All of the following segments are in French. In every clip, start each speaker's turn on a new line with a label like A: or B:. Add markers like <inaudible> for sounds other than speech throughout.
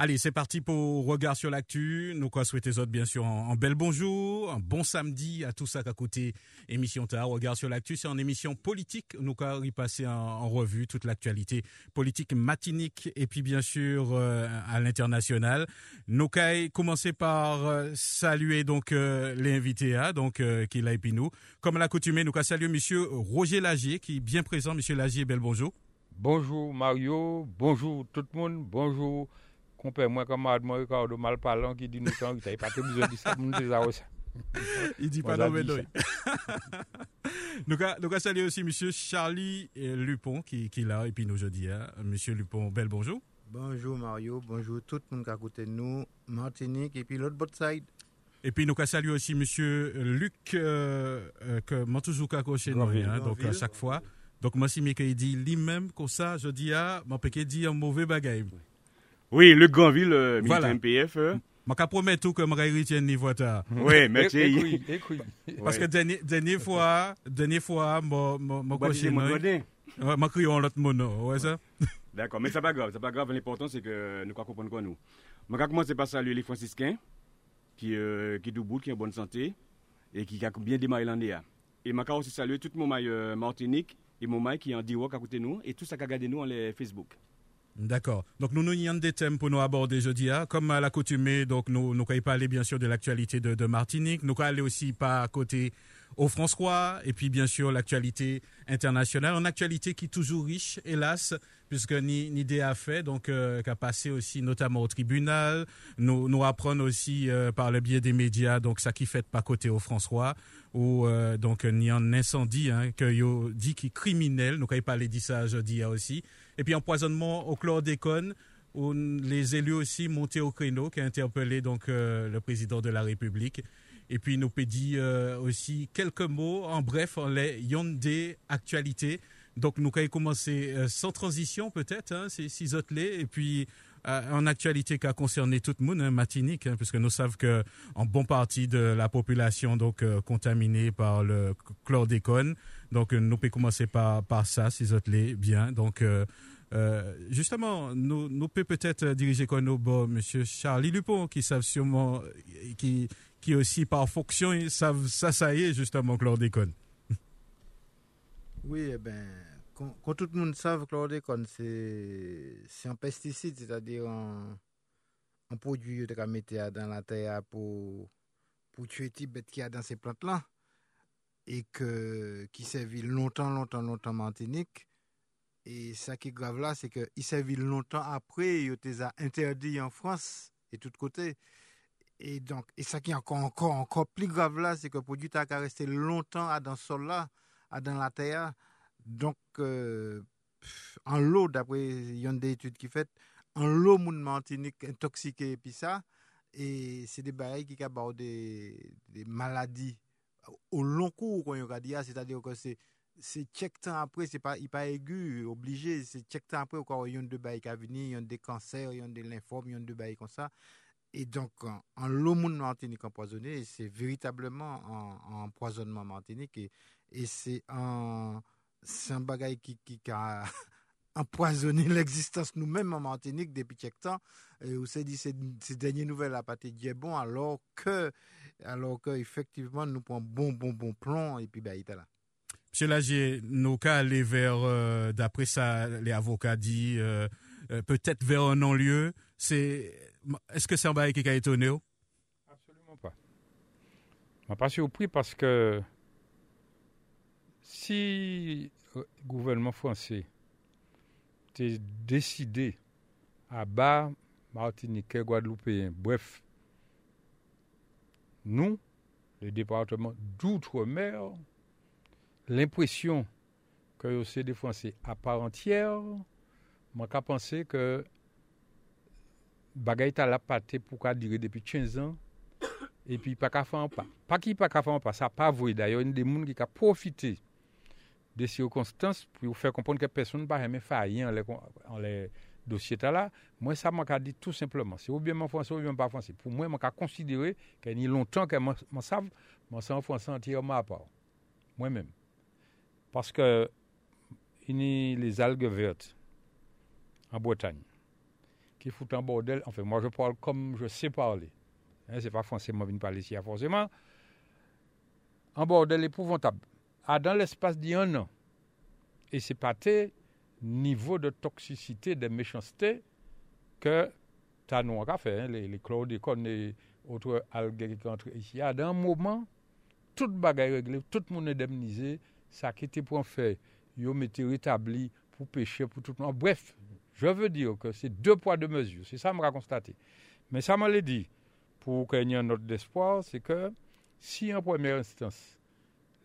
A: Allez, c'est parti pour Regard sur l'actu. Nous quoi souhaiter autres, bien sûr, un, bel bonjour, un bon samedi à tous ça qu'à côté émission tard. Regard sur l'actu, c'est une émission politique. Nous quoi y passer en, revue toute l'actualité politique matinique et puis bien sûr euh, à l'international. Nous quoi commencer par euh, saluer donc euh, hein, donc qui l'a et nous. Comme à l'accoutumée, nous quoi saluer monsieur Roger Lagier qui est bien présent. Monsieur Lagier, bel bonjour.
B: Bonjour Mario, bonjour tout le monde, bonjour compère moi Ricardo mal parlant qui dit nous il pas besoin de ça nous déjà ça. <laughs>
A: Il dit pas non mais non nous nous saluer aussi monsieur Charlie Lupon qui qui là et puis nous jeudi hein. monsieur Lupon bel bonjour.
C: Bonjour Mario. Bonjour tout le monde qui a écouté nous Martinique et puis l'autre bot side.
A: Et puis nous saluer aussi monsieur Luc euh, euh, que chez nous hein, donc à chaque fois. Donc moi si il dit lui-même comme ça je dis ah mon péché dit un mauvais bagage.
B: Oui, le Grandville, euh, voilà. MPF. Euh.
A: Je promettre tout que je vais retirer niveau ta. <laughs>
B: Oui, merci.
A: Parce que dernière, dernière fois, dernière fois, mon mon coché. Ma crié en l'autre mono, ouais ça. <laughs>
B: D'accord, mais c'est pas grave, c'est pas grave, l'important c'est que nous comprendre quoi nous. Je vais commencer par saluer les franciscains qui euh, qui debout, qui en bonne santé et qui a bien démarré l'année. Et je vais aussi saluer tout mon maille euh, Martinique et mon maille qui est en direct à côté de nous et tout ça qui a gardé nous en les Facebook.
A: D'accord. Donc nous nous des thèmes pour nous aborder jeudi. Hein. Comme à l'accoutumée, donc nous nous pas parler bien sûr de l'actualité de, Martinique. Nous allons aller aussi pas à côté au François et puis bien sûr l'actualité internationale. Une actualité qui est toujours riche, hélas, puisque ni, ni des fait, donc euh, qui a passé aussi notamment au tribunal. Nous nous apprenons aussi euh, par le biais des médias, donc ça qui fait pas côté au François, ou euh, donc ni un incendie hein, que yo dit qui criminel. Nous pas parler de ça jeudi aussi. Et puis empoisonnement au chlordécone, où les élus aussi montés au créneau, qui a interpellé donc euh, le président de la République. Et puis nous pédit euh, aussi quelques mots, en bref, en les des actualités. Donc nous allons commencer euh, sans transition peut-être, hein, c'est autres et puis en actualité qui a concerné tout le monde, hein, matinique, hein, puisque nous savons que en bon partie de la population donc contaminée par le chlordécone. Donc nous pouvons commencer par par ça, six autres bien. Donc euh, justement, nous, nous peut peut-être diriger comme nous, bon, Monsieur Charlie Lupon, qui savent sûrement, qui, qui aussi par fonction, savent ça, ça y est, justement, chlordécone.
C: Oui, eh ben, quand, tout le monde sait que chlordécone, c'est un pesticide, c'est-à-dire un, un produit de mettre dans la terre pour, pour tuer les bêtes qu'il y a dans ces plantes-là, et que, qui servent longtemps, longtemps, longtemps en Martinique et ça qui est grave là, c'est qu'il servi longtemps après, il était interdit en France et tout côté. Et donc, et ça qui est encore, encore, encore plus grave là, c'est que le produit a resté longtemps dans le sol là, dans la terre. Donk, euh, an lo, dapre yon de etude ki fet, an lo moun mantinik intoksike epi sa, e se de barey ki ka baw de, de maladi ou lonkou kon yon ka diya, se ta diyo kon se se tchek tan apre, se pa, pa egu, oblige, se tchek tan apre ou kwa yon de barey ka vini, yon de kanser, yon de linform, yon de barey kon sa, e donk an, an lo moun mantinik anpoisonne, se veritableman an anpoisonnement mantinik, e se an... c'est un, bagage qui, qui, a <laughs> empoisonné l'existence nous-mêmes en Martinique depuis quelque temps. Et on s'est dit, ces, ces dernières nouvelles à partir de bon, alors que, alors que, effectivement, nous prenons bon, bon, bon plomb, et puis, bah, il est là.
A: Monsieur Lagier, nous cas aller vers, euh, d'après ça, les avocats disent, euh, euh, peut-être vers un non-lieu. C'est, est-ce que c'est un bail qui a étonné?
B: Absolument pas. Je suis pas surpris parce que si le gouvernement français était décidé à bas Martinique, Guadeloupe, bref, nous, le département d'outre-mer, l'impression que c'est des Français à part entière, moi qu'à penser que bagaille la pâté pour qu'à durer depuis 15 ans et puis pas qu'à faire pas. Pas qui pas qu'à faire pas, ça pas vrai d'ailleurs, il y a des gens qui ont profité
D: des circonstances pour faire comprendre que personne ne va jamais faillir en les, en dossiers là. Moi, ça m'a dit tout simplement. C'est ou bien mon français ou bien pas français. Pour moi, je considéré qu'il y a longtemps que je je suis en français entièrement à part. Moi-même. Parce que les algues vertes en Bretagne qui foutent un bordel. Enfin, moi, je parle comme je sais parler. Hein, c'est pas moi, je parler ici, forcément. Un bordel épouvantable dans l'espace d'un an. Et c'est pas tes niveau de toxicité, de méchanceté que as nous fait, hein, les, les et autres algues qui entrent ici. À un moment, toute bagaille réglée, tout le monde indemnisé, ça qui était pour faire, ils ont été rétabli pour pêcher, pour tout le monde. Bref, je veux dire que c'est deux poids, deux mesures. C'est ça que je constaté. Mais ça m'a dit, pour qu'il y ait un autre espoir, c'est que si en première instance,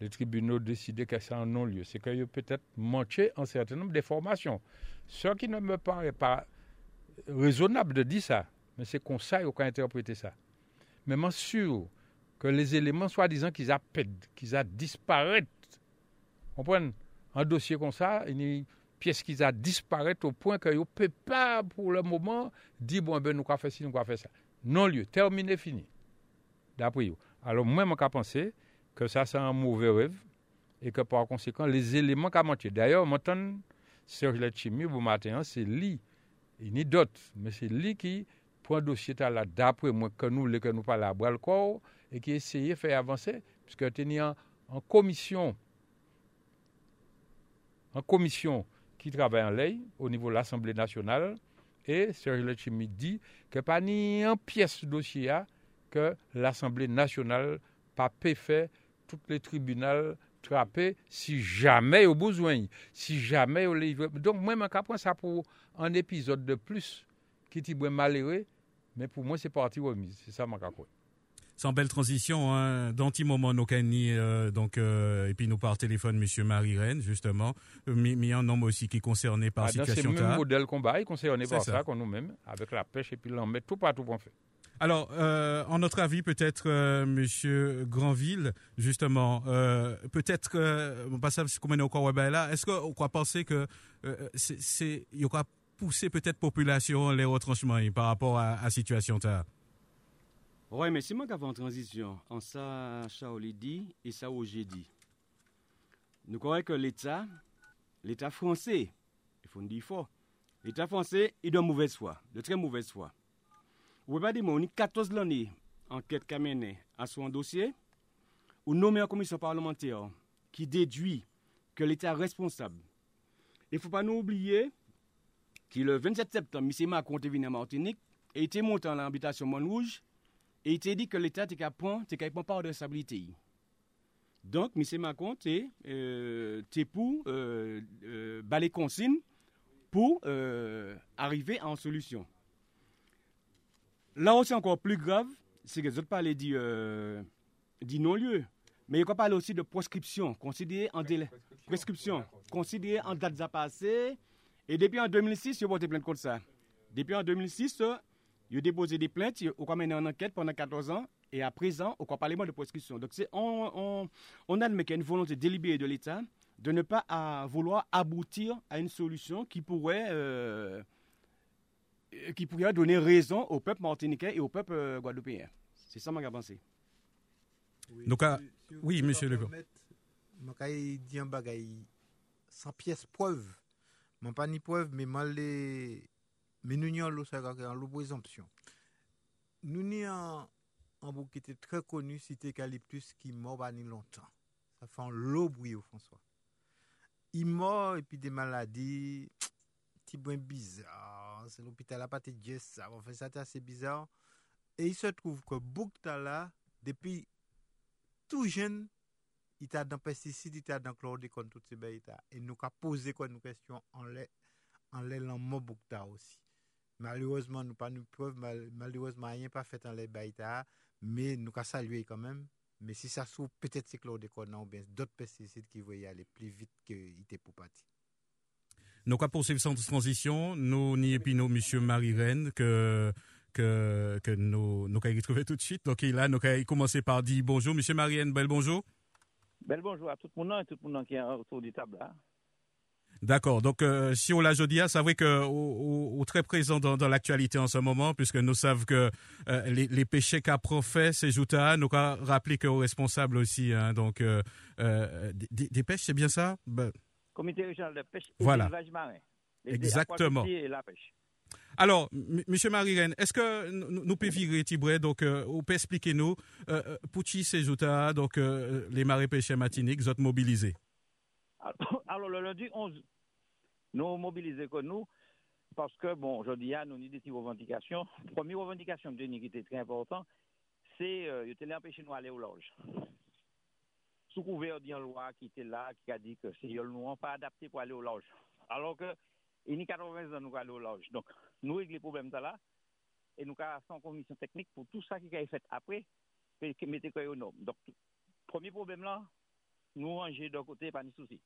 D: les tribunaux décidaient que c'est un non-lieu. C'est qu'il y a peut-être manqué un certain nombre d'informations. Ce qui ne me paraît pas raisonnable de dire ça, mais c'est qu'on sait qu'on a interprété ça. Mais je sûr que les éléments, soi-disant qu'ils a qu'ils a disparu, comprenez Un dossier comme ça, une pièce qui a disparu au point que ne peut pas, pour le moment, dire, bon, ben, nous avons fait ci, nous avons fait ça. Non-lieu, terminé, fini. D'après vous. Alors, moi, je pense que ça, c'est un mauvais rêve et que par conséquent, les éléments qu'a manqué. D'ailleurs, maintenant, Serge Letchimi, au matin, c'est lui, il n'y d'autres, mais c'est lui qui prend le dossier là, d'après moi, que nous, que nous parlons à bras corps, et qui essaye de faire avancer, puisque tu en, en commission, en commission qui travaille en lait au niveau de l'Assemblée nationale, et Serge Letchimi dit que pas ni un pièce dossier que l'Assemblée nationale pas fait tous les tribunaux trappés si jamais au besoin, si jamais au livre. Donc, moi, je prends ça pour un épisode de plus qui est malheureux, mais pour moi, c'est parti remise. C'est ça, je crois.
A: Sans belle transition, hein, dans petit moment, nous euh, donc, euh, et puis nous par téléphone, Monsieur Marie-Reine, justement, euh, mais, un homme aussi qui est concerné par la ah, situation.
D: C'est le même modèle combat, il est concerné par ça, qu'on nous-mêmes, avec la pêche, et puis l'en met tout partout pour faire.
A: Alors, euh, en notre avis, peut-être, euh, Monsieur Granville, justement, euh, peut-être que, on passe à ce qu'on encore là, est-ce qu'on croit penser que euh, c'est, il y aura poussé peut-être population les retranchements par rapport à la situation là
B: Oui, mais c'est moi en transition, en ça, Shaoli dit et ça, j'ai dit. Nous croyons que l'État, l'État français, il faut le dire fort, l'État français est de mauvaise foi, de très mauvaise foi. Ou pas dire, on a 14 l'année enquête qu'a menée à son dossier, ou nommé une commission parlementaire qui déduit que l'État est responsable. Il ne faut pas oublier que le 27 septembre, M. Macron est venu à Martinique et était monté dans l'habitation Montrouge et il dit que l'État capable de part de responsabilité. Donc, M. Macron était euh, pour euh, euh, balayer consigne pour euh, arriver à une solution. Là aussi, encore plus grave, c'est que les autres parlent dit, euh, non-lieu. Mais il faut parler aussi de prescription, considérée en délai. Prescription, considérée en date à passer. Et depuis en 2006, ils ont porté plainte contre ça. Depuis en 2006, ils ont déposé des plaintes, ils ont mené une enquête pendant 14 ans. Et à présent, on parle de prescription. Donc, on, on, on admet qu'il y a une volonté délibérée de l'État de ne pas à vouloir aboutir à une solution qui pourrait euh, euh, qui pourrait donner raison au peuple martiniquais et au peuple euh, guadeloupéen. C'est ça ma pensée.
A: Oui, Donc, ah, oui monsieur Legault.
C: Je dire un bagay sans pièce preuve. Je pas ni preuve, mais mal les. Mais nous avons en présomption. Nous avons un bouc qui était très connu, cité Eucalyptus, qui mort pas ni longtemps. Ça fait un lot bruit au François. Il mort et puis des maladies, <tsk> petit bizarre c'est l'hôpital à pâté Dieu, ça. Enfin, ça, c'est assez bizarre. Et il se trouve que Bouktala, depuis tout jeune, il t'a dans pesticide, il t'a dans chlordécone, tout ce bêtes. Et nous a posé quoi, nous question en l'air, en l'air, Boukta aussi. Malheureusement, nous pas nous preuve, mal, malheureusement, rien pas fait en l'air baïta, mais nous a salué quand même. Mais si ça se trouve, peut-être c'est chlordécone non, ou bien d'autres pesticides qui vont y aller plus vite qu'il était pour partir.
A: Nous avons poursuivre cette transition. Nous n'y puis nous, monsieur Marie-Reine, que, que, que nous, nous avons retrouvé tout de suite. Donc, là, nous avons commencé par dire bonjour. Monsieur Marie-Reine, bel bonjour.
E: Bel bonjour à tout le monde et tout le monde qui est autour du table là.
A: D'accord. Donc, euh, si on l'a Jodia, c'est vrai que au, au, très présent dans, dans l'actualité en ce moment, puisque nous savons que euh, les, les, péchés qu'a profet, c'est Jouta, nous avons rappelé qu'aux responsables aussi. Hein, donc, euh, euh des, des, pêches, c'est bien ça? Ben...
E: Comité régional de pêche et
A: voilà.
E: marin.
A: Les, Exactement.
E: Et la pêche.
A: Alors, Monsieur Marie-Reine, est-ce que nous pouvons virer Tibré, donc, euh, ou peut expliquer nous, euh, pour qui c'est Jouta, donc, euh, les marées pêcheurs matiniques, vous êtes mobilisés?
E: Alors, <coughs> le lundi 11 nous mobiliser que nous, parce que, bon, aujourd'hui, nous avons des revendications. Première revendication de qui était très important, c'est euh, de empêcher nous d'aller au loge. Sous couvert d'une loi qui était là, qui a dit que c'est nous pas adapté pour aller au loge. Alors que, il y a 80 ans, nous aller au loge. Donc, nous réglons les problèmes là, et nous avons une commission technique pour tout ça qui a été fait après, qui mettait quoi aux normes. Donc, premier problème là, nous ranger d'un côté, pas de souci.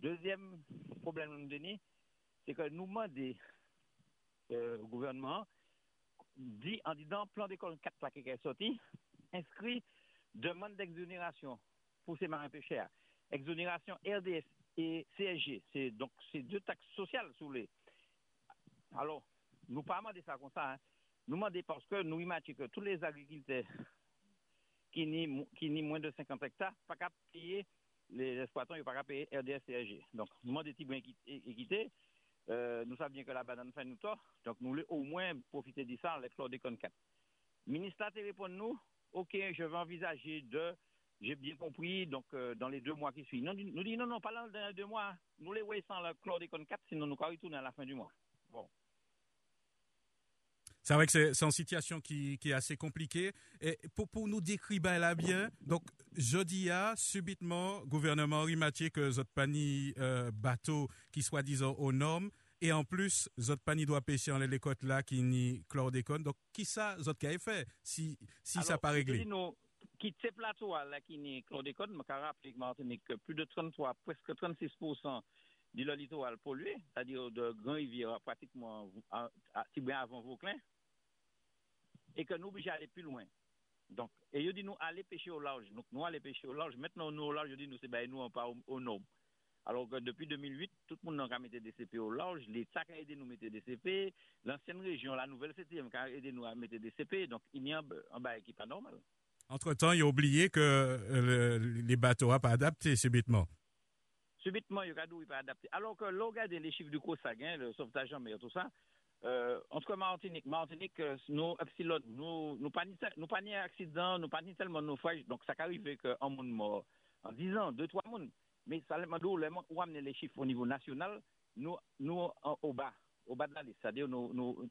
E: Deuxième problème nous donner, c'est que nous demandons euh, au gouvernement, dit, en disant plan d'école 4 qui est sorti, inscrit demande d'exonération pour ces marins pêcheurs. Exonération RDS et CSG, c'est donc c'est deux taxes sociales sous les. Alors, nous pas demander ça comme ça, hein. nous demandons parce que nous imaginons que tous les agriculteurs qui n'ont qui moins de 50 hectares, pas qu'à payer les exploitants n'ont pas payer RDS CRG. Donc, nous demandons des petits équité. Euh, nous savons bien que la banane fait nous tort. Donc, nous voulons au moins profiter de ça, les chlordécone 4. Le ministère répond nous, OK, je vais envisager de, j'ai bien compris, donc euh, dans les deux mois qui suivent. Nous, nous dit non, non, pas dans les deux mois. Nous les voyons sans le chlordécone 4, sinon nous retourner à la fin du mois. Bon.
A: C'est vrai que c'est une situation qui, qui, est assez compliquée. Et pour, pour nous décrire là bien, donc jeudi a subitement gouvernement Rimatier que zot pani euh, bateau qui soit disant aux normes et en plus zot pani doit pêcher en les côtes là qui ni chlordécone. Donc qui ça zot qui a fait si si
E: Alors,
A: ça pas réglé
E: nous, qui ces plateaux là qui ni chlordécone, me rappelle Martinique que plus de 33 presque 36 du littoral pollué, c'est-à-dire de Grand Rivière pratiquement à, à, à avant Vauclin et que nous obligés aller plus loin. Donc, et je dis nous aller pêcher au large. Donc, nous aller pêcher au large. Maintenant, nous au large, je dis nous, c'est ben, nous, on pas au, au. Alors que depuis 2008, tout le monde a mis des CP au large. L'État a aidé nous à mettre des CP. L'ancienne région, la nouvelle septième, a aidé nous à mettre des CP. Donc, il y a un bas qui pas normal.
A: Entre-temps, il a oublié que euh, les bateaux n'ont pas adapté subitement.
E: Subitement, il n'a pas adapté. Alors que l'on regarde les chiffres du COSAG, le sauvetage en mer, tout ça, euh, en tout cas, Martinique, Martinique, euh, nous, epsilon, nous, nous pas nous pas ni accident, nous pas ni tellement naufrage, donc ça arrive qu'un monde mort en 10 ans, 2, 3 monde. Mais ça, où amener les chiffres au niveau national, nous, nous, au bas, au bas de la liste, c'est-à-dire nous, nous,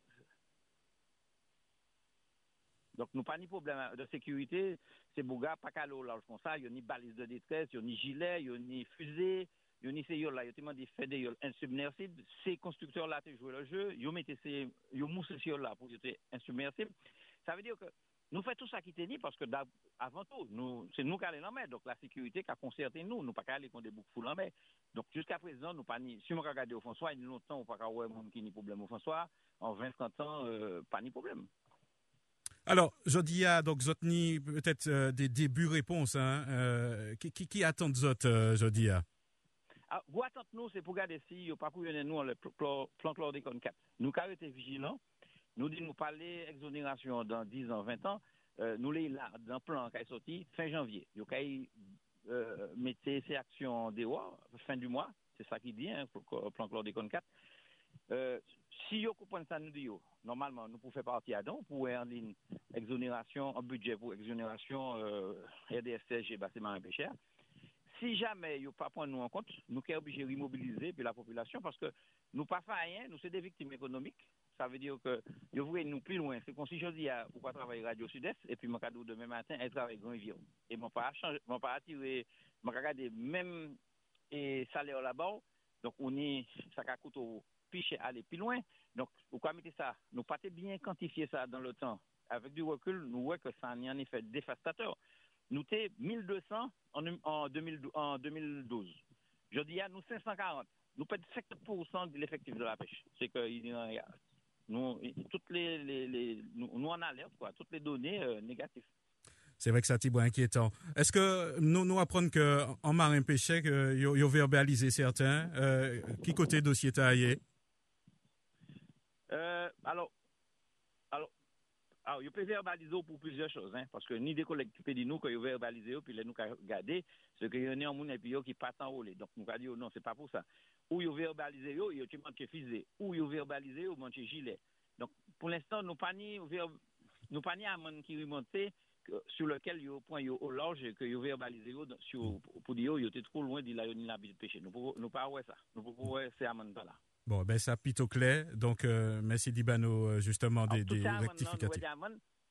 E: donc, nous pas ni problème de sécurité. C'est Bouga, pas qu'à l'eau large comme ça. Il y a ni balise de détresse, il y a ni gilet, il y a ni fusée, yo ni se yo la, yo te mandi fè de yo insubmersible, se konstrukteur la te joué le jeu, yo mette se, yo mousse se yo la pou yo te insubmersible. Ça veut dire que nous faisons tout ça qui te dit parce que avant tout, nous, c'est nous qui allons en mer. Donc la sécurité qui a concerté nous, nous pas aller contre des boucs en mer. Donc jusqu'à présent, nous pas ni, si on regarde au François, il y a longtemps, on pas avoir monde qui ni problème au François. En 20, 30 ans, euh, pas ni problème.
A: Alors, à donc Zotni peut-être euh, des débuts réponses. Hein, euh, qui, qui, attend Zot, euh,
E: Ah, vous attendez nous, c'est pour garder si vous pas nous le plan chlordécone 4. Nous avons été vigilants. Nous disons nous parler exonération dans 10 ans, 20 ans. Euh, nous les là dans le plan qui est sorti fin janvier. Avez euh, mettre ces actions dehors fin du mois. C'est ça qui dit, hein, plan chlordécone 4. Euh, si vous comprenez ça, nous disons, normalement, nous pouvons faire partie à don pour en ligne exonération, un budget pour exonération euh, RDSCG, bâtiment et pêcheur. Si jamais ils pas prendre nous en compte, nous sommes obligés de remobiliser puis la population parce que nous pas fait rien, nous sommes des victimes économiques. Ça veut dire que vous voulez nous plus loin. C'est comme si je dis à pourquoi travailler Radio Sud-Est et puis mon cadeau demain matin et travailler Grand Rivière. Et mon pas changer, mon pas attirer, mon regarder même et salaire là-bas. Donc on est ça coûte au piché aller plus loin. Donc pourquoi mettre ça Nous pas bien quantifier ça dans le temps. Avec du recul, nous voyons que ça a un effet dévastateur nous sommes 1200 en, en, 2012, en 2012. Je dis à nous 540. Nous perdons 50% de l'effectif de la pêche. C'est que nous, toutes les, nous, en alerte, quoi, toutes les données euh, négatives.
A: C'est vrai que ça est inquiétant. Est-ce que nous nous apprenons que en marin pêché que yo, yo verbalisé certains euh, qui côté dossier taillé
E: Euh, alors, alors, alors, il peut verbaliser pour plusieurs choses, hein, parce que ni des collègues qui peuvent dire nous que vous verbalisez, puis là, nous regarder ce que y en a en et puis qui pas enrôlé. Donc, nous dire non, c'est pas pour ça. Ou vous verbalisez, vous tu manques fusée, ou vous verbalisez, vous manquez gilet. Donc, pour l'instant, nous pas ni nous pas ni amende qui remonté sur lequel yo point au large que yo verbalisé sur pour dire yo était trop loin de de pêcher. Nous nous pas ouais ça. Nous pouvons c'est amende pas là.
A: Bon, ben ça plutôt clair. Donc, euh, merci Dibano, euh, justement, des, des rectificatifs.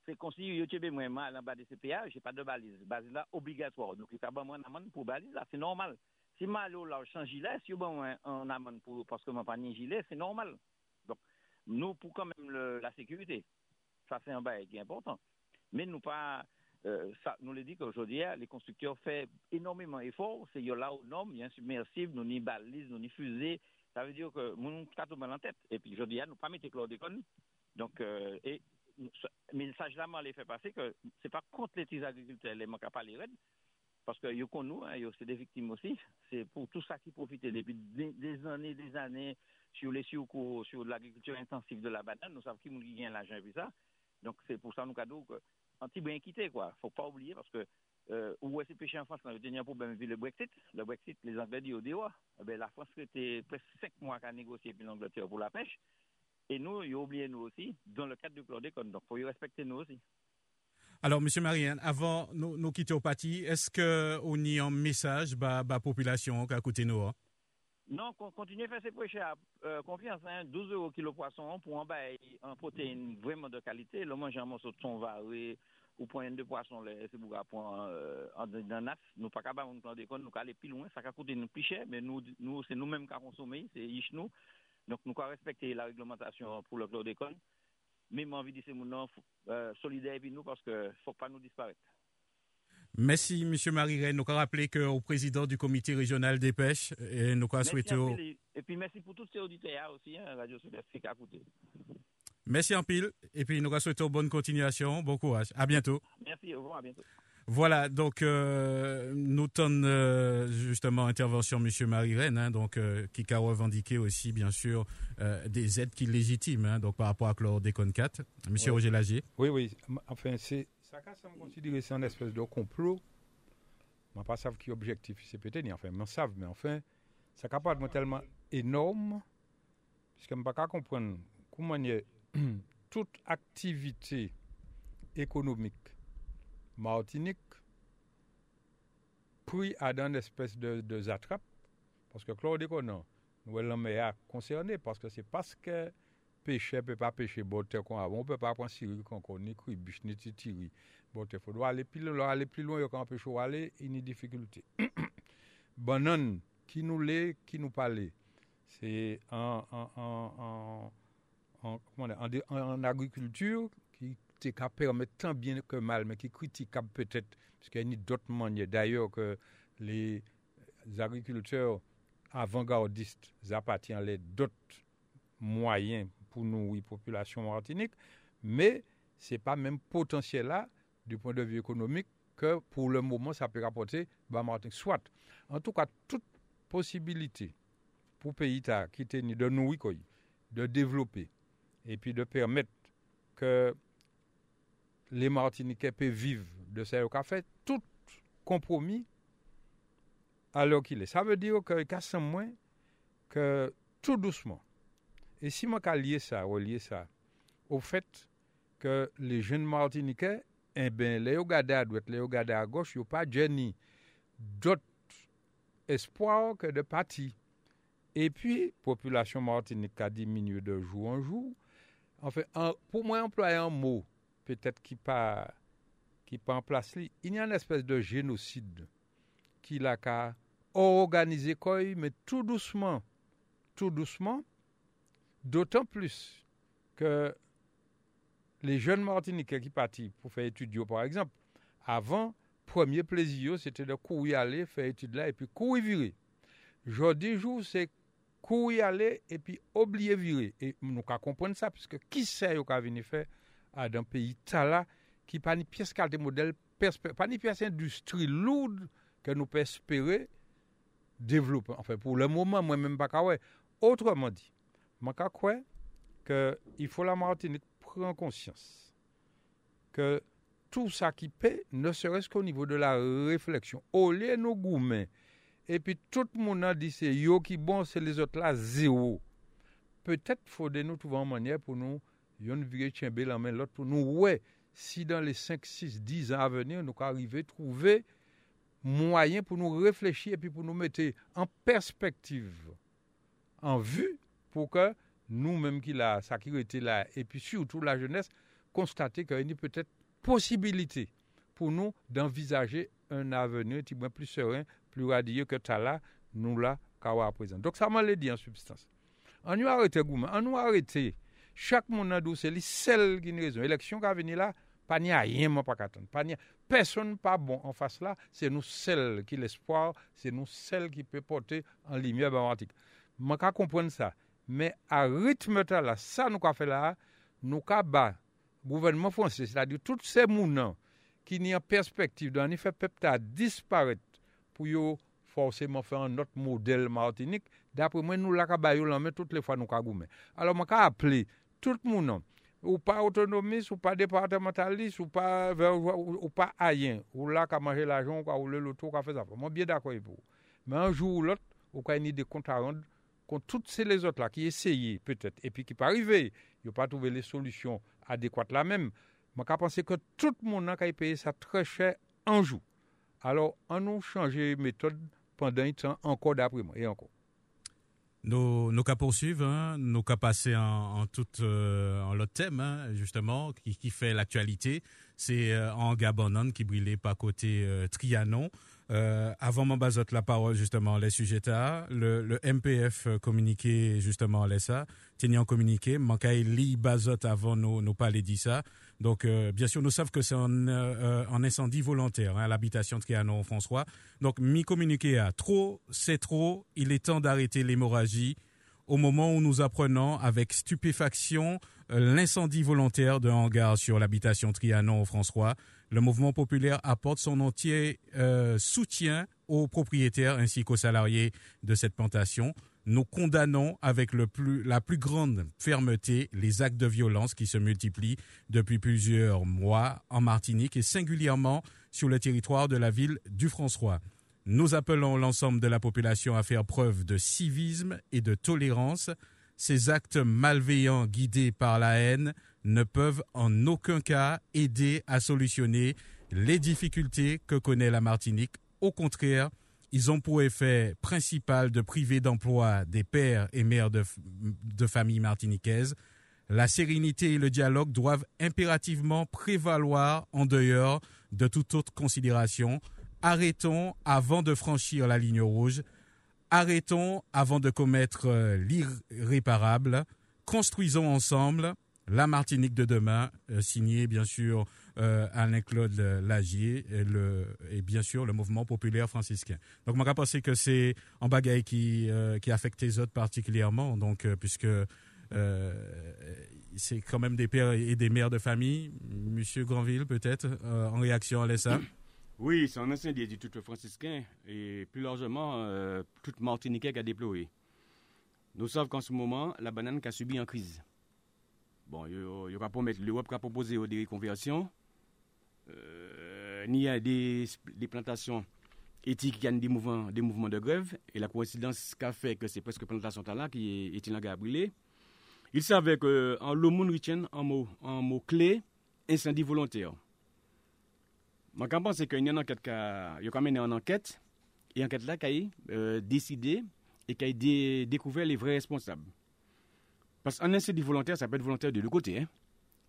E: C'est comme si yo tebe moi mal en bas de CPA, j'ai pas de balise. Balise là obligatoire. Donc, il faut pas moi amende pour balise là, c'est normal. Si mal large sans gilet, si bon un amende pour parce que mon pas gilet, c'est normal. Donc, nous pour quand même le, la sécurité. Ça c'est un bail qui est important. Mais nous pas euh, ça, nous le dit qu'aujourd'hui, les constructeurs font énormément d'efforts. C'est là aux normes, il y a un submersible, nous ni balises, nous ni fusées. Ça veut dire que nous avons mal en tête. Et puis aujourd'hui, nous pas mettre chlordécone. Donc, euh, et, message là, les fait passer que c'est pas contre les agriculteurs, les manques à les raids. Parce que nous, nous, hein, c'est des victimes aussi. C'est pour tout ça qui profite depuis des, années, des années sur les surcours, sur l'agriculture intensive de la banane. Nous savons qui nous gagne l'argent et ça. Donc, c'est pour ça nous cadeau que anti bien quitté quoi. Faut pas oublier parce que euh, où est-ce pêché en France y a un problème avec le Brexit, le Brexit, les Anglais disent au dehors, eh ben, la France était presque cinq mois qu'à négocier avec l'Angleterre pour la pêche. Et nous, ils ont oublié nous aussi, dans le cadre du chlordécone. Donc, il faut y respecter nous aussi.
A: Alors, Monsieur Marianne, avant nous, nous quitter au parti, est-ce qu'on y a un message à la population qui a coûté nous? Hein?
E: Non, continuez à faire ces prêches à euh, confiance. Hein, 12 euros kilo poisson pour en bas en protéine vraiment de qualité. Le manger un morceau de son varé ou point de poisson, c'est pour point euh, en naf. Nous pas capable de nous nous aller plus loin. Ça va coûter nous plus cher, mais nous, nous c'est nous-mêmes qui consommé, c'est nous. Donc nous avons respecter la réglementation pour le chlordécone. Mais moi, envie de dire, c'est euh, solidaire avec nous parce qu'il ne faut pas nous disparaître.
A: Merci, M. Marie-Reine. Nous avons rappelé qu'au président du comité régional des pêches, et nous avons souhaité.
E: Et puis merci pour tous ces auditeurs aussi, hein, Radio Sud qui a écouté.
A: Merci en pile. Et puis nous avons souhaité bonne continuation, bon courage. À bientôt.
E: Merci, au revoir, à bientôt.
A: Voilà, donc euh, nous tenons euh, justement intervention M. Marie-Reine, hein, donc, euh, qui a revendiqué aussi, bien sûr, euh, des aides qui légitimes, hein, donc par rapport à Chlordécone 4. M.
D: Oui.
A: Roger Lagier.
D: Oui, oui. Enfin, c'est ça ça me considère c'est une espèce de complot. Je ne sais pas qui est objectif c'est peut-être, enfin, je sais, mais enfin, c'est capable tellement énorme, puisque je ne pas comprendre comment il y a <clears throat> toute activité économique Martinique pris à dans une espèce de, de zatrape, parce que chlordécone, nous l'avons concerné, parce que c'est parce que pêcher peut pas pêcher botte qu'on a. On peut pas prendre siri qu'on connaît, ni biche, ni titiri. Botte, faut aller plus loin, aller plus loin, quand pêche aller, il y a des difficultés. <clears throat> Banane, qui nous l'est, qui nous parle, c'est en, en, en, en, en, agriculture qui te permet tant bien que mal, mais qui critique peut-être, parce qu'il y a d'autres manières. D'ailleurs, que les agriculteurs avant-gardistes appartiennent d'autres moyens pour nous, population martinique, mais ce n'est pas même potentiel là, du point de vue économique, que pour le moment, ça peut rapporter bah, Martinique. Soit, en tout cas, toute possibilité pour pays qui de nous, de développer, et puis de permettre que les Martiniquais peuvent vivre de ce qu'a fait, tout compromis alors qu'il est. Ça veut dire que, moins, que tout doucement, et si moi lié ça, relier ça au fait que les jeunes Martiniquais, eh bien, les regardent à droite, les regardent à gauche, ils n'ont pas Jenny d'autres espoirs que de partir. Et puis, population martinique a diminué de jour en jour. En fait, pour moi, employer un mot, peut-être qui pas qui pas en place, il y a une espèce de génocide qui l'a qu'à organiser, mais tout doucement, tout doucement, D'autant plus que les jeunes Martiniquais qui partent pour faire études, par exemple, avant, premier plaisir, c'était de courir aller, faire études là, et puis courir virer. Aujourd'hui, jour, c'est courir aller, et puis oublier virer. Et nous pouvons comprendre ça, puisque qui sait qu'on venir faire dans un pays là, qui pas une pièce qualité modèle planification industrie lourde que nous pouvons espérer développer. Enfin, pour le moment, moi-même, pas. Autrement dit, je crois qu'il faut la Martinique prendre conscience que tout ça qui paie, ne serait-ce qu'au niveau de la réflexion. Au lieu de nous goumer, et puis tout le monde a dit c'est yo qui bon, c'est les autres là, zéro. Peut-être faut nous trouver une manière pour nous, yon virer tchembe la main l'autre pour nous, ouais, si dans les 5, 6, 10 ans à venir, nous arriver à trouver moyen pour nous réfléchir et puis pour nous mettre en perspective, en vue, pour que nous-mêmes qui la sécurité là, et puis surtout la jeunesse, constater qu'il y a peut-être possibilité pour nous d'envisager un avenir qui plus serein, plus radieux que là, nous là, qu'à présent. Donc ça m'a dit en substance. On nous arrêté, on nous arrêté. Chaque monde a c'est celle qui a raison. L'élection qui a venir là, pas ni rien, pas qu'attendre. Pas ni personne pas bon en face là, c'est nous celles qui l'espoir, c'est nous celles qui peut porter en lumière baromatique. Je peux comprendre ça. Mais à rythme là, ça nous a fait là, nous avons gouvernement français, c'est-à-dire tous ces gens qui n'ont en perspective de faire peuple disparaître pou yo forcément faire un autre modèle Martinique. D'après moi, nous la cabayou mais toutes les fois nous kagoumen. Alors, je appeler tout le monde, ou pas autonomiste, ou pas départementaliste, ou pas, ou, pas aïen, ou là qui manger l'argent, ou le loto, qui fait ça. Moi, bien d'accord avec vous. Mais un jour ou l'autre, ou quand il y a des comptes à rendre, contre toutes ces les autres là qui essayaient peut-être, et puis qui pas arrivé, ils n'ont pas trouvé les solutions adéquates là même. Je pense que tout le monde a payé ça très cher un jour. Alors, on nous changer méthode pendant un temps encore d'après moi, et encore.
A: Nos, nos cas poursuivent, hein, nos cas en, tout euh, en l'autre thème, hein, justement, qui, fait l'actualité. C'est euh, en Gabonon qui brillait pas côté euh, Trianon. Euh, avant mon bazote la parole justement les sujets le, le MPF communiqué justement les ça, tenant communiqué, manquait li avant nous nous pas dit ça. Donc euh, bien sûr nous savons que c'est un, euh, un incendie volontaire hein, l'habitation de Trianon François. Donc mi communiqué à trop, c'est trop, il est temps d'arrêter l'hémorragie au moment où nous apprenons avec stupéfaction l'incendie volontaire de hangar sur l'habitation Trianon au François. Le mouvement populaire apporte son entier euh, soutien aux propriétaires ainsi qu'aux salariés de cette plantation. Nous condamnons avec la plus grande fermeté les actes de violence qui se multiplient depuis plusieurs mois en Martinique et singulièrement sur le territoire de la ville du François. Nous appelons l'ensemble de la population à faire preuve de civisme et de tolérance. Ces actes malveillants guidés par la haine ne peuvent en aucun cas aider à solutionner les difficultés que connaît la Martinique. Au contraire, ils ont pour effet principal de priver d'emploi des pères et mères de, de familles martiniquaises. La sérénité et le dialogue doivent impérativement prévaloir en dehors de toute autre considération. Arrêtons avant de franchir la ligne rouge. Arrêtons avant de commettre euh, l'irréparable. Construisons ensemble la Martinique de demain, euh, signé bien sûr euh, Alain-Claude Lagier et, bien sûr le mouvement populaire franciscain. Donc, je pense que c'est un bagaille qui, euh, qui affecte les autres particulièrement, donc, euh, puisque c'est quand même des pères et des mères de famille. Monsieur Granville, peut-être, en réaction à ça
B: Oui, c'est un incendie du tout franciscain et plus largement, toute Martinique a déployé. Nous savons qu'en ce moment, la banane a subi une crise. Bon, il y aura promettre l'Europe qui a proposé des reconversions. Euh, il y a des, des plantations éthiques qui ont des mouvements, des mouvements de grève. Et la coïncidence qu'a fait que c'est presque plantation là qui est, à brûler. Il savait qu'en le monde retient un mot, un mot clé, incendie volontaire. Je pense qu'il y a une enquête qui a, a quand même une enquête, et l'enquête là qui a euh, décidé et qui a dé, découvert les vrais responsables. Parce qu'un incendie volontaire, ça peut être volontaire de deux côtés. Hein.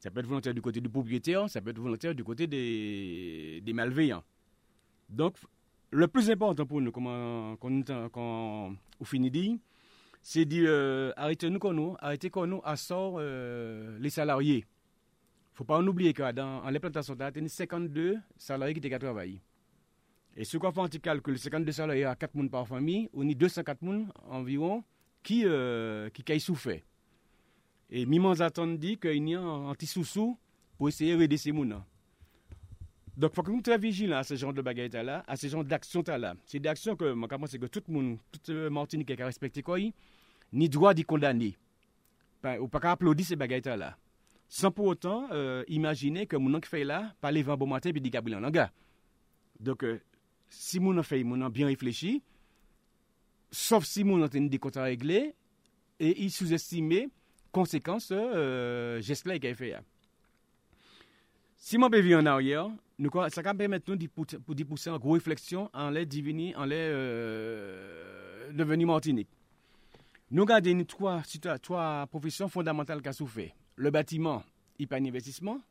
B: Ça peut être volontaire du côté du propriétaire, ça peut être volontaire du côté des, malveillants. Donc, le plus important pour nous, comme on finit de dire, c'est de euh, arrêter nous nous, arrêter nous à sort euh, les salariés. Il ne faut pas en oublier que dans en l'implantation, il y a 52 salariés qui étaient travailler. Et ce qu'on fait un petit calcul, 52 salariés à 4 personnes par famille, on a 204 personnes environ qui, euh, qui, qui. Et Mimans attend dit qu'il y a un petit sous-sous pour essayer d'aider ces gens. Donc, il faut que nous soyons vigilants à ce genre de bagaille là, à ce genre d'action là. C'est des actions que, moi, c'est que tout le monde, toute Martinique qui a respecté quoi, ni droit d'y condamner. Ou pas applaudir ces bagailles là. Sans pour autant euh, imaginer que mon qui fait là, parler vent bon matin puis dit Gabriel gars. Donc, euh, si mon fait, mon bien réfléchi, sauf si mon a des comptes à régler, et il sous-estimait conséquences euh, geste là qu'il a fait. Si mon bébé en arrière, nous, ça va permettre nous de pousser en gros réflexion en les diviner, en les euh, devenir Martinique. Nous regardons trois, trois professions fondamentales qu'a souffert. Le bâtiment, pas investissement.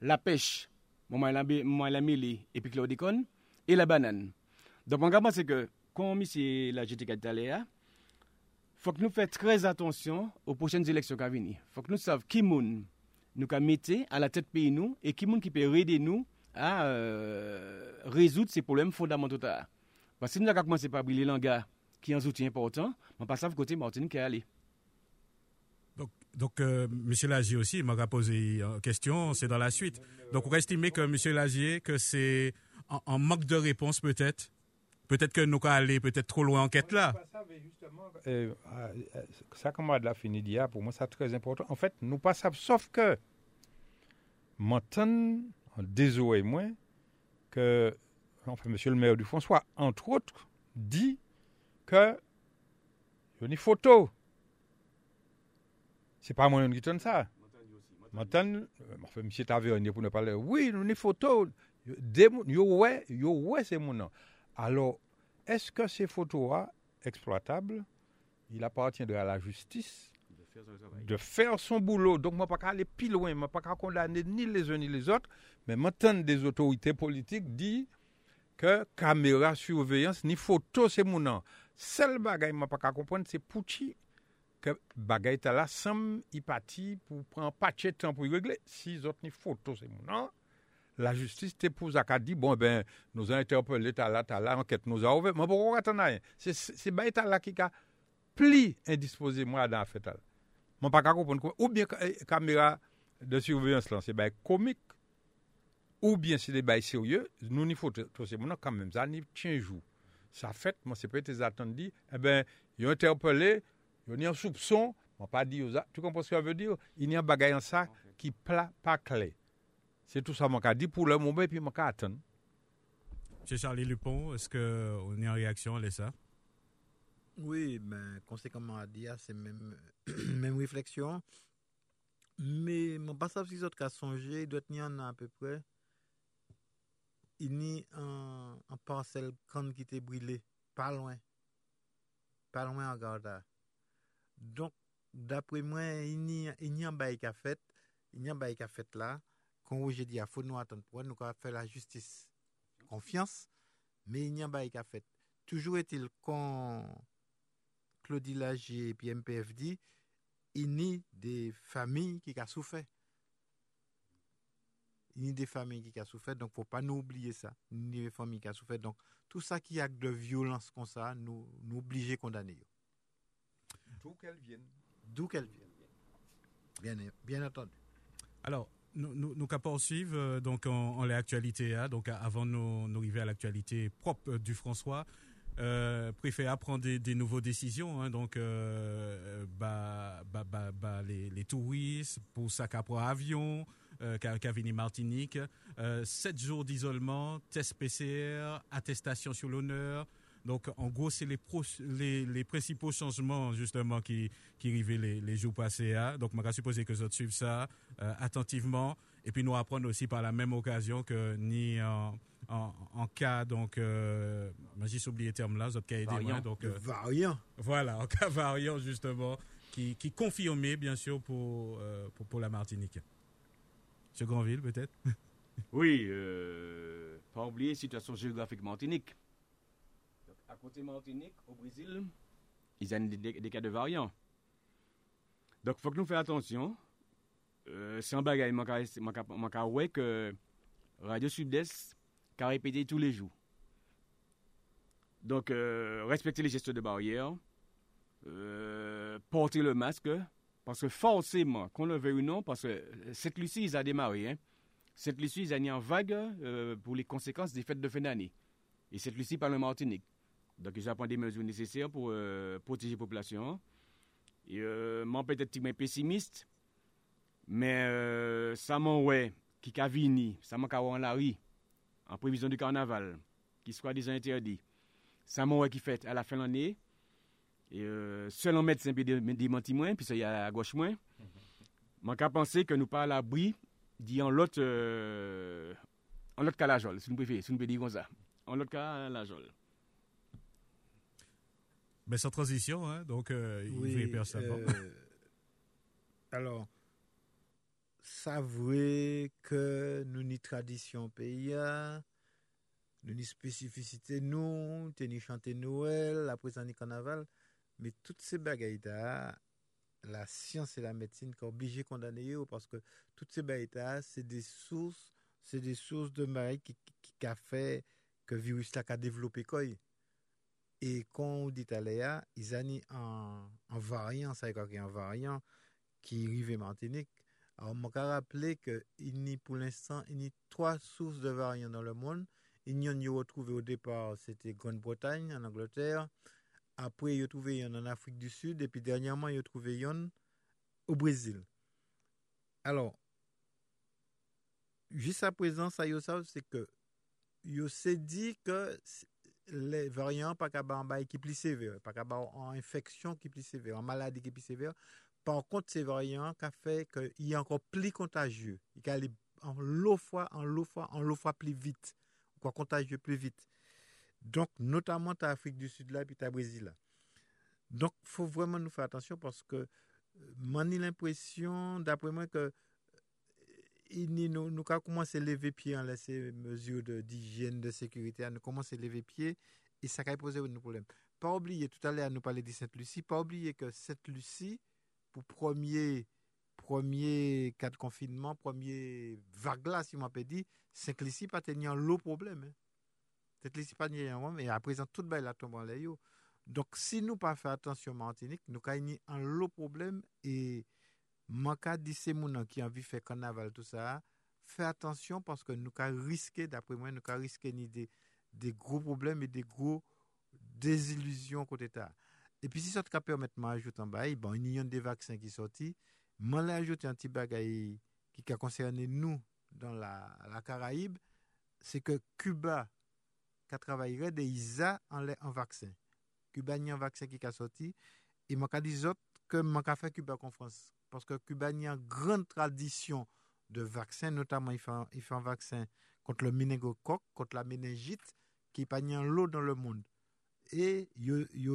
B: La pêche, moi, la mêlée et puis chlordécone. Et la banane. Donc, mon c'est que, comme c'est la GTK il faut que nous fassions très attention aux prochaines élections qui. Il faut que nous sachions qui moun nous mettre à la tête pays nous et qui moun qui peut aider nous à euh, résoudre ces problèmes fondamentaux. Parce que si nous avons commencé par briller l'anga qui est un outil important, on passe à côté Martinique qui est allé.
A: Donc, donc euh, M. Lagier aussi m'a posé une question, c'est dans la suite. Donc, on va estimer que M. Lagier, que c'est en, manque de réponse peut-être? Peut-être que nous allons aller peut-être trop loin en quête là.
D: Euh, ça, comme la fini d'hier, pour moi, c'est très important. En fait, nous pas sauf que maintenant, désolé moi, que enfin, monsieur le maire du François, entre autres, dit que il y a une photo. C'est pas moi qui donne ça. Maintenant, enfin, monsieur Tavernier pour ne pas parler, oui, une photo. Yo ouais, yo ouais, c'est mon nom. Alors, est-ce que ces photos-là, exploitables, il appartiendra à la justice de faire son. De faire son boulot. Donc, je ne pas aller plus loin, je ne pas condamner ni les uns ni les autres, mais maintenant, des autorités politiques disent que caméra surveillance ni photo, c'est mon nom. Seul bagage, je ne pas comprendre, c'est Pouchi que bagage là, somme, y parti pour prendre un patch de temps pour y régler. Si les autres ni photo, c'est mon nom. la justice te pose à qu'a dit bon ben nous a interpellé t'as là t'as là enquête nous a ouvert. Mais pourquoi t'en as c'est c'est bail t'as là qui a pli indisposé moi dans fait là moi pas comprendre ou bien euh, caméra de surveillance là c'est bail comique. Ou bien c'est des bails sérieux. Nous n'y faut tout c'est mon quand même ça ni tient jour. Ça fait moi c'est peut-être attendu. Eh ben ils ont interpellé ils ont un soupçon on pas dit ça tu comprends ce que ça veut dire? Il y a un bagage en ça qui plat pas clair. C'est tout ça que dit pour le moment et puis je attendre.
A: M. Charlie Lupon, est-ce qu'on est en réaction à ça
C: Oui, ben, conséquemment à dire, c'est même, <clears throat> même réflexion. Mais je ne sais pas si les autres cas songé, il doit tenir à peu près. Il y a un, un parcelle quand qui était brûlé, pas loin. Pas loin en garde. Donc, d'après moi, il y a, il y a un bail qui a fait. Il y a un bail qui a fait là quand j'ai dit, il faut nous attendre pour nous faire la justice. Confiance, mais il n'y a pas de fait. Toujours est-il quand Claudie Lagier et puis MPF dit, il y a des familles qui ont souffert. Il y a des familles qui ont souffert, donc il ne faut pas nous oublier ça. Il y a des familles qui ont souffert. Donc tout ça qui a de violence comme ça, nous, nous obliger à condamner.
D: D'où qu'elles viennent.
C: D'où qu'elles viennent. Bien, bien entendu.
A: Alors, nous, nous, nous euh, donc en, l'actualité, hein, donc avant nous, nous arriver à l'actualité propre euh, du François. Euh, préfère prendre des, des nouvelles décisions, hein, donc euh, bah, bah, bah, les, touristes pour ça pour avion, euh, Cavini Martinique, 7 jours d'isolement, test PCR, attestation sur l'honneur, donc, en gros, c'est les, les, les, principaux changements, justement, qui, qui arrivaient les, les jours passés. Hein. Donc, je vais supposer que vous suivez ça euh, attentivement. Et puis, nous apprendre aussi par la même occasion que ni en, en, en cas, donc, euh, j'ai oublié le terme là, vous cas
C: variant.
A: donc,
C: euh, variant.
A: Voilà, en cas variant, justement, qui, qui confirmait, bien sûr, pour, euh, pour, pour, la Martinique. Monsieur Granville, peut-être?
B: Oui, euh, pas oublier situation géographique Martinique à côté Martinique, au Brésil, ils ont des, cas de variants. Donc, il faut que nous fassions attention. Euh, c'est un bagage, je que Radio Sud-Est a répété tous les jours. Donc, euh, respecter les gestes de barrière, euh, porter le masque, parce que forcément, qu'on le veuille ou non, parce que cette Lucie, ont démarré, hein, Sainte-Lucie, ils ont en vague euh, pour les conséquences des fêtes de fin d'année. Et Sainte-Lucie par le Martinique. Donc, ils ont pris des mesures nécessaires pour euh, protéger la population. Et euh, moi, peut-être un pessimiste, mais euh, ça m'a ouais, qui a vini, ça m'a en la en prévision du carnaval, qui soit des interdits. Ça qui fait à la fin de l'année. Et euh, démenti moins, puis ça y a à gauche moins. Moi, qu'à penser que nous pas à l'abri dit en euh, en l'autre cas la jole, si nous préférez, si nous pouvons dire comme ça. En l'autre cas la jole.
A: Mais sans transition, hein, donc euh, il
C: Oui,
A: fait personne.
C: euh, alors, vrai que nous ni tradition pays, hein, nous ni spécificité nous, nous chanter Noël, après ça ni carnaval, mais toutes ces bagailles là, la science et la médecine qui obligé de condamner parce que toutes ces bagailles là, c'est des sources, c'est des sources de maille qui, qui, qui a fait que le virus là a développé quoi. Et quand on dit à l'EA, ils ont un, un variant, ça un variant qui arrive en Martinique. Alors, on m'a rappelé qu'il y a pour l'instant, il y a trois sources de variants dans le monde. Il y en a retrouvé au départ, c'était Grande-Bretagne, en Angleterre. Après, il y a trouvé en Afrique du Sud. Et puis, dernièrement, il y a trouvé un au Brésil. Alors, jusqu'à présent, ça, c'est que yo s'est dit que les variants pas qu'à bail qui plus sévère, pas qu'à en infection qui plus sévère, en maladie qui plus sévère. Par contre, ces variants qui fait qu'il est encore plus contagieux. Il allé en l'eau fois, en l'eau fois, en l'eau fois plus vite, quoi contagieux plus vite. Donc, notamment à Afrique du Sud là, puis à Brésil là. Donc, faut vraiment nous faire attention parce que moi, j'ai l'impression, d'après moi, que il nous, nous avons commencé à lever pied en ces mesures d'hygiène, de, sécurité, nous commençons à lever pied et ça a posé un problème. Pas oublier, tout à l'heure, nous parler de Sainte-Lucie, pas oublier que Sainte-Lucie, pour premier, premier cas de confinement, premier vague là, si on peut dire, Sainte-Lucie pas tenir l'eau problème. Hein. Sainte-Lucie pas tenir un problème, et à présent, tout le la tombe en l'air. Donc, si nous pas faire attention Martinique, nous avons un lot problème et Manka gens qui ont envie de faire carnaval, tout fais attention parce que nous avons risqué, d'après moi, nous avons risqué ni des, des gros problèmes et des gros désillusions côté ça. Et puis si ça te permet de m'ajouter en bas, bon, il y a des vaccins qui sont sortis. Moi, j'ai ajouté un petit bagage qui a concerné nous dans la, la Caraïbe, c'est que Cuba, travaillerait des ISA en, le- en vaccin. Cuba, il y a un vaccin qui a sorti. Et moi, je dis autres que moi, je fait Cuba conférence. Parce que Cuba, a une grande tradition de vaccins, notamment, il fait, un- il fait un vaccin contre le méningocoque, contre la méningite, qui n'est pas en l'eau dans le monde. Et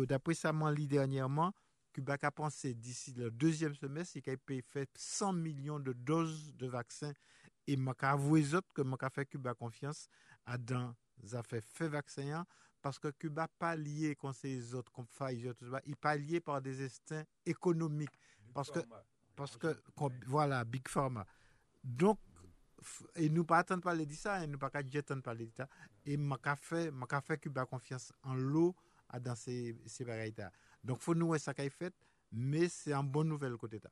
C: d'après ça, lit dernièrement, Cuba a pensé d'ici le deuxième semestre, il a fait 100 millions de doses de vaccins. Et je avoué autres que je fait Cuba confiance à dans ça fait fait vaccin hein, parce que Cuba pas lié comme ces autres comme Pfizer tout ça, il pas lié par des instincts économiques parce que parce que voilà Big Pharma. Donc et nous pas attendre parler de ça, et nous pas attendre parler de ça et m'a fait m'a fait Cuba confiance en l'eau dans ces ces bagailles. Donc faut nous ça qu'a fait mais c'est une bonne nouvelle côté là.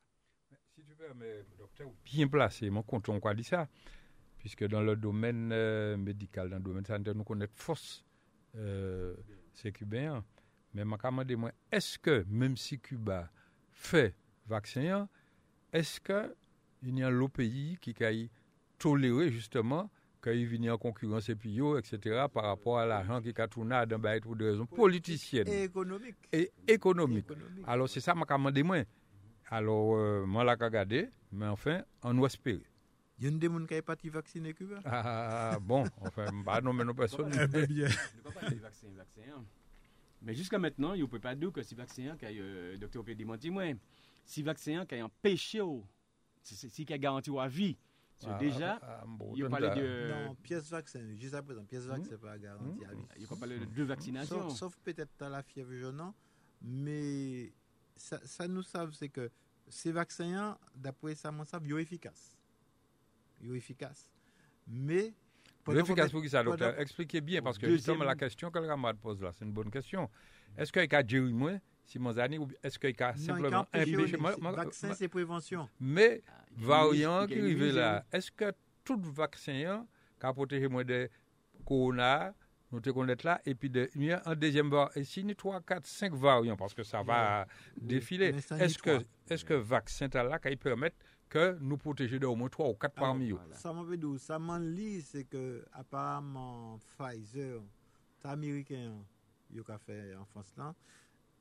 D: Si tu permets, docteur, bien placé, mon compte, on quoi dit ça Puisque dans le domaine euh, médical, dans le domaine sanitaire, nous connaissons force, euh, c'est cubain. Mais me demande, est-ce que, même si Cuba fait vaccin, est-ce qu'il y a l'autre pays qui a toléré justement qu'il vienne en concurrence et puis yo, etc., par rapport à l'argent qui a tourné dans bail pour des raisons politiciennes
C: Et économique.
D: et économiques.
C: Économique.
D: Alors, c'est ça que je me demande. Alors, euh, moi, là, regardé, mais enfin, on espérer.
C: Il y a des gens qui n'ont pas été vaccinés Cuba?
D: Ah, bon, enfin, pas non, mais non, personne.
A: Un peu bien.
B: Ne pas parler de vaccin, vaccin. hein. Mais jusqu'à maintenant, il ne peut pas dire que si vaccin, que le docteur peut démentir moi, si vaccin qui a empêché, si qui a garanti à vie, So,
D: Ah,
B: déjà,
D: ah, bon,
B: il parlait de.
C: Non, pièce vaccin, juste à présent, pièce vaccin, pas garanti à vie.
B: Il de deux vaccinations.
C: Sauf, sauf peut-être dans la fièvre jaune, mais ça, ça nous savent, c'est que ces vaccins, d'après ça, savent, ils sont efficaces. Ils sont efficaces. Mais.
D: Pour qui ça, docteur? Expliquez bien, parce que
B: Deuxième-
D: justement, la question que le camarade pose là, c'est une bonne question. Est-ce qu'il y a moins, Ou est-ce qu'il y a simplement empêché moi-
C: Vaccin, c'est prévention.
D: Mais,
B: il
D: variant qui arrive là, est-ce que tout vaccin hein, qui a protégé moi de corona, nous te connaître là, et puis de, il y a un deuxième variant, et si nous 3, 4, 5 variants, parce que ça va défiler,
C: ça,
D: est-ce que, est-ce que vaccin là, qui permettre que nous protéger de au moins 3 ou 4 parmi eux?
C: Ça m'a fait d'où Ça m'a dit, c'est que apparemment Pfizer, c'est américain, il a fait en France là,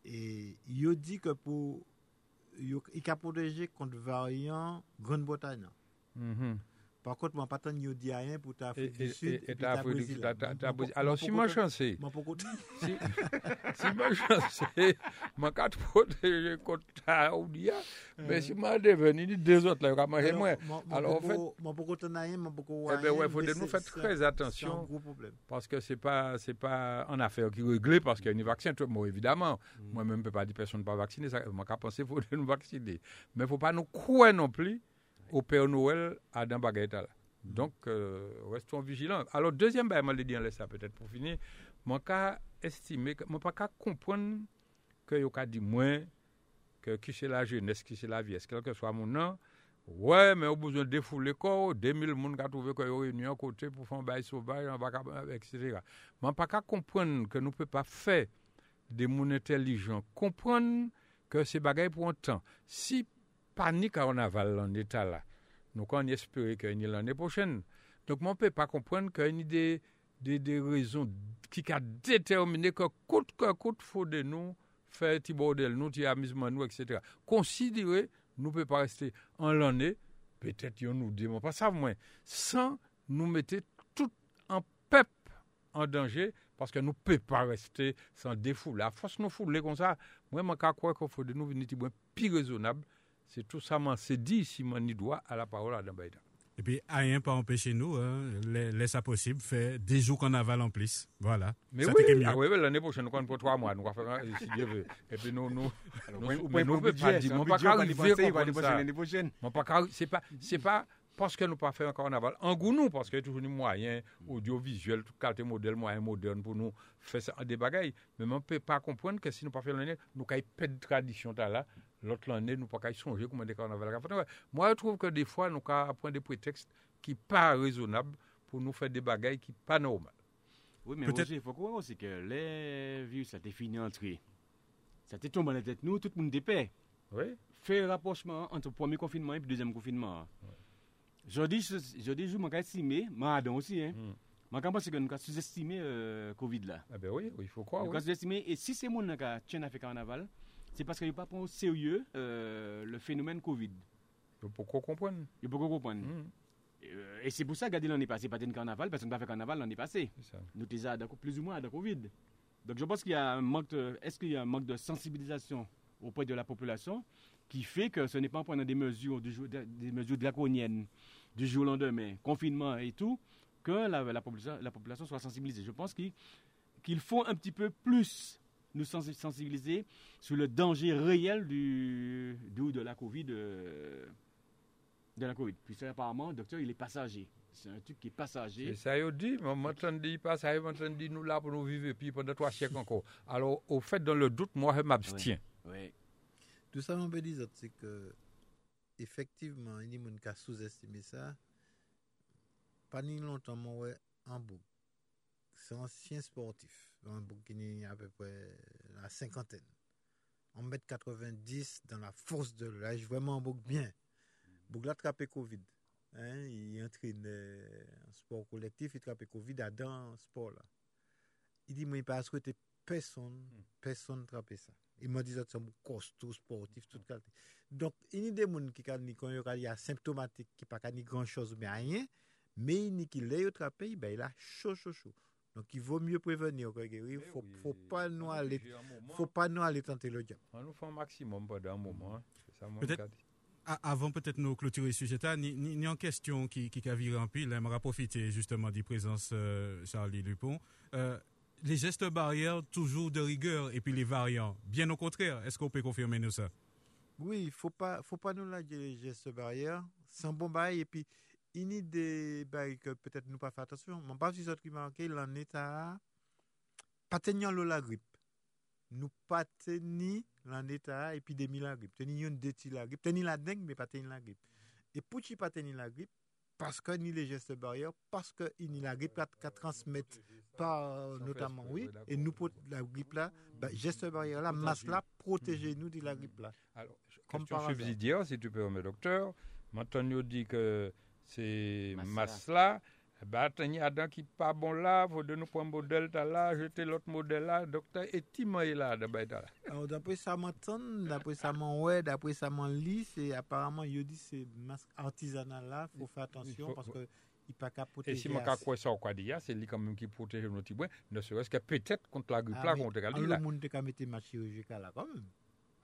C: E yo di ke pou, yo, i ka proteje kont variant Grande-Bretagne.
D: Mm-hmm.
C: Par contre, moi, pas tant dit rien pour l'Afrique du Sud.
D: et, du Sud, Alors, si
C: pour côté- <laughs>
D: si, moi chancé, moi quand protéger contre ta ou dia, mais si moi devenu ni deux autres là, moins.
C: moi-
D: Alors, en fait,
C: moi, pour côté rien, pour côté
D: Eh
C: rien,
D: ouais, faut de nous faire très attention. Parce que c'est pas c'est pas une affaire qui est réglée parce qu'il y a un vaccin. Moi, évidemment,
C: Mm.
D: moi-même, je ne peux pas dire personne pas vacciné. Ça, moi, qu'à penser, il faut nous vacciner. Mais il ne faut pas nous croire non plus au Père Noël à dans baguette là. Donc, euh, restons vigilants. Alors, deuxième, je dis en ça peut-être pour finir. Moi, qu'à estimer, moi, pas comprendre que a dit moins que qui c'est la jeunesse, qui c'est la vieillesse, quel que soit mon nom. Ouais, mais au besoin de défouler corps, 2000 personnes qui ont trouvé qu'ils ont réuni à côté pour faire un bail sauvage, un bac à- etc. Mais pas comprendre que nous ne pouvons pas faire des gens intelligents. Comprendre que ces bagailles pour un temps. Si panique en aval en état là, nous on espérer qu'il y l'année prochaine. Donc, on ne peut pas comprendre qu'il y a des, des, raisons qui ont déterminé que coûte que coûte, faut de nous faire petit bordel, nous, petit amusement, nous, etc. Considérer, nous pouvons pas rester en l'année, peut-être yon nous démon pas ça, moins, sans nous mettre tout en pep en danger, parce que nous ne pouvons pas rester sans défouler. À force nous fouler comme ça, moi, je crois qu'il faut de nous venir plus raisonnable. C'est tout ça, c'est dit, si mon doigt à la parole à Dambaïda.
A: Et puis, rien pas empêcher nous, hein, la- laisse ça possible, faire des jours qu'on avale en plus. Voilà.
D: Mais
A: ça
D: oui,
A: t'est mieux.
D: ah oui, oui, l'année prochaine, nous pour trois mois, nous allons faire si Dieu veut. Et puis nous, nous,
B: Alors,
D: nous-
B: point-
D: mais
B: point
D: nous
B: pour
D: peut pas
B: budget,
D: dire,
B: c'est un
D: on pas
B: budget, on va
D: arriver
B: dépenser,
D: à
B: on va
D: comprendre
B: dépenser
D: ça.
B: l'année prochaine.
D: Mon pas carré- c'est pas c'est pas parce que nous pas fait un carnaval en goût nous parce qu'il y a toujours des moyens audiovisuels tout qualité modèle moyen moderne pour nous faire ça des bagailles mais on peut pas comprendre que si nous pas faire l'année nous kay perdre tradition là l'autre année nous pas kay songer comment des carnaval fait. Moi je trouve que des fois nous kay prendre des prétextes qui pas raisonnables pour nous faire des bagailles qui pas normales
B: Oui, mais il faut croire aussi que les virus, ça t'est fini entré. Ça t'est tombé dans la tête, nous, tout le monde est paix.
D: oui
B: Faire rapprochement entre le premier confinement et le deuxième confinement. Dis, je dis, je m'en estimé, Madon aussi, hein.
D: Mm.
B: Je pense que nous avons sous-estimé le Covid là.
D: ah ben oui il faut croire
B: Nous
D: oui.
B: avons sous-estimé, et si c'est mon qui a tient à faire carnaval, c'est parce qu'il n'y a pas pris au sérieux euh, le phénomène Covid.
D: pourquoi comprendre
B: Il faut comprendre.
D: Mm,
B: Euh, et c'est pour ça que l'année passée, pas de carnaval, parce qu'on n'a pas fait carnaval l'année passée. Nous déjà plus ou moins à la Covid. Donc je pense qu'il y a un manque de, est-ce qu'il y a un manque de sensibilisation auprès de la population? Qui fait que ce n'est pas en prenant des mesures, du jour- des mesures draconiennes du jour au lendemain, confinement et tout, que la, la population, la population soit sensibilisée. Je pense qu'il qu'il faut un petit peu plus nous sensi- sensibiliser sur le danger réel du, du- de la Covid. euh, de la Covid. Puis ça, apparemment, le docteur, il est passager. C'est un truc qui est passager.
D: C'est ça, il dit, ça, il m'entend dit nous là pour nous vivre puis pendant trois siècles encore. Alors, au fait, dans le doute, moi, je m'abstiens.
B: Ouais.
C: Tout ça, on peut dire, c'est que, effectivement, il y a des gens qui ont sous-estimé ça. Pas ni longtemps, moi, ouais, en boucle. C'est un ancien sportif. Un boucle qui est à peu près la cinquantaine. En mètre 90 dans la force de l'âge, vraiment un boucle bien. Boucle a attrapé Covid. Hein, il entraîne en sport collectif, il a attrapé Covid à dans ce sport là. Il dit, moi, il n'a pas souhaité personne, personne attraper ça. Il m'a dit que c'est un costaud sportif, toute qualité. Donc, il y a des gens qui sont asymptomatiques, qui ne pas grand chose, mais rien, mais il qui l'a attrapé, ben, il a chaud, chaud, chaud. Donc, il vaut mieux prévenir. Il ne faut, faut pas nous aller, faut pas nous aller tenter le diable.
D: On nous fait un maximum pendant un moment. hein.
A: Peut-être- Avant peut-être nous clôturer le sujet, là, ni, ni, ni en question qui, qui a viré en pile, j'aimerais profiter justement de présence euh, Charlie Dupont. Euh, les gestes barrières, toujours de rigueur, et puis les variants, bien au contraire. Est-ce qu'on peut confirmer nous ça?
C: Oui, il faut pas, faut pas nous lâcher les gestes barrières. Un bon bail. Et puis, il y a des bails que peut-être nous pas faire attention. Mais pas si ça qui marqué, l'en état, pas tenir la grippe. Nous pas tenir l'en état épidémie la grippe. Tenir une déti la grippe. Tenir la dengue, mais pas tenir la grippe. Et pour qui pas tenir la grippe, parce que ni les gestes barrières, parce que ni la grippe qu'à transmettre par euh, notamment, oui, et nous, pour la grippe là, bah, gestes barrières là, masse là, protégez-nous de la grippe là.
D: Alors,
C: Comme
D: question subsidiaire, si tu permets, docteur. Maintenant, dit que c'est
F: Masse
D: masse là. Eh ben, il y a d'un qui pas bon là, faut de nous prendre un modèle là, jeter l'autre modèle là, docteur, et Timoy là, de ben, t'as là.
C: Alors, d'après ça, m'entend, d'après ça, m'en ouais, d'après ça, m'en lit, c'est apparemment, il dit c'est masque artisanal là, faut faire attention
D: faut-
C: parce que il pas qu'à
D: Et si mon cas quoi ça, quoi dire, c'est lui quand même qui protège nos petits ne serait-ce que peut-être contre la grippe là, contre la
C: le
D: là.
C: monde qu'à mettre ma chirurgicale là quand même.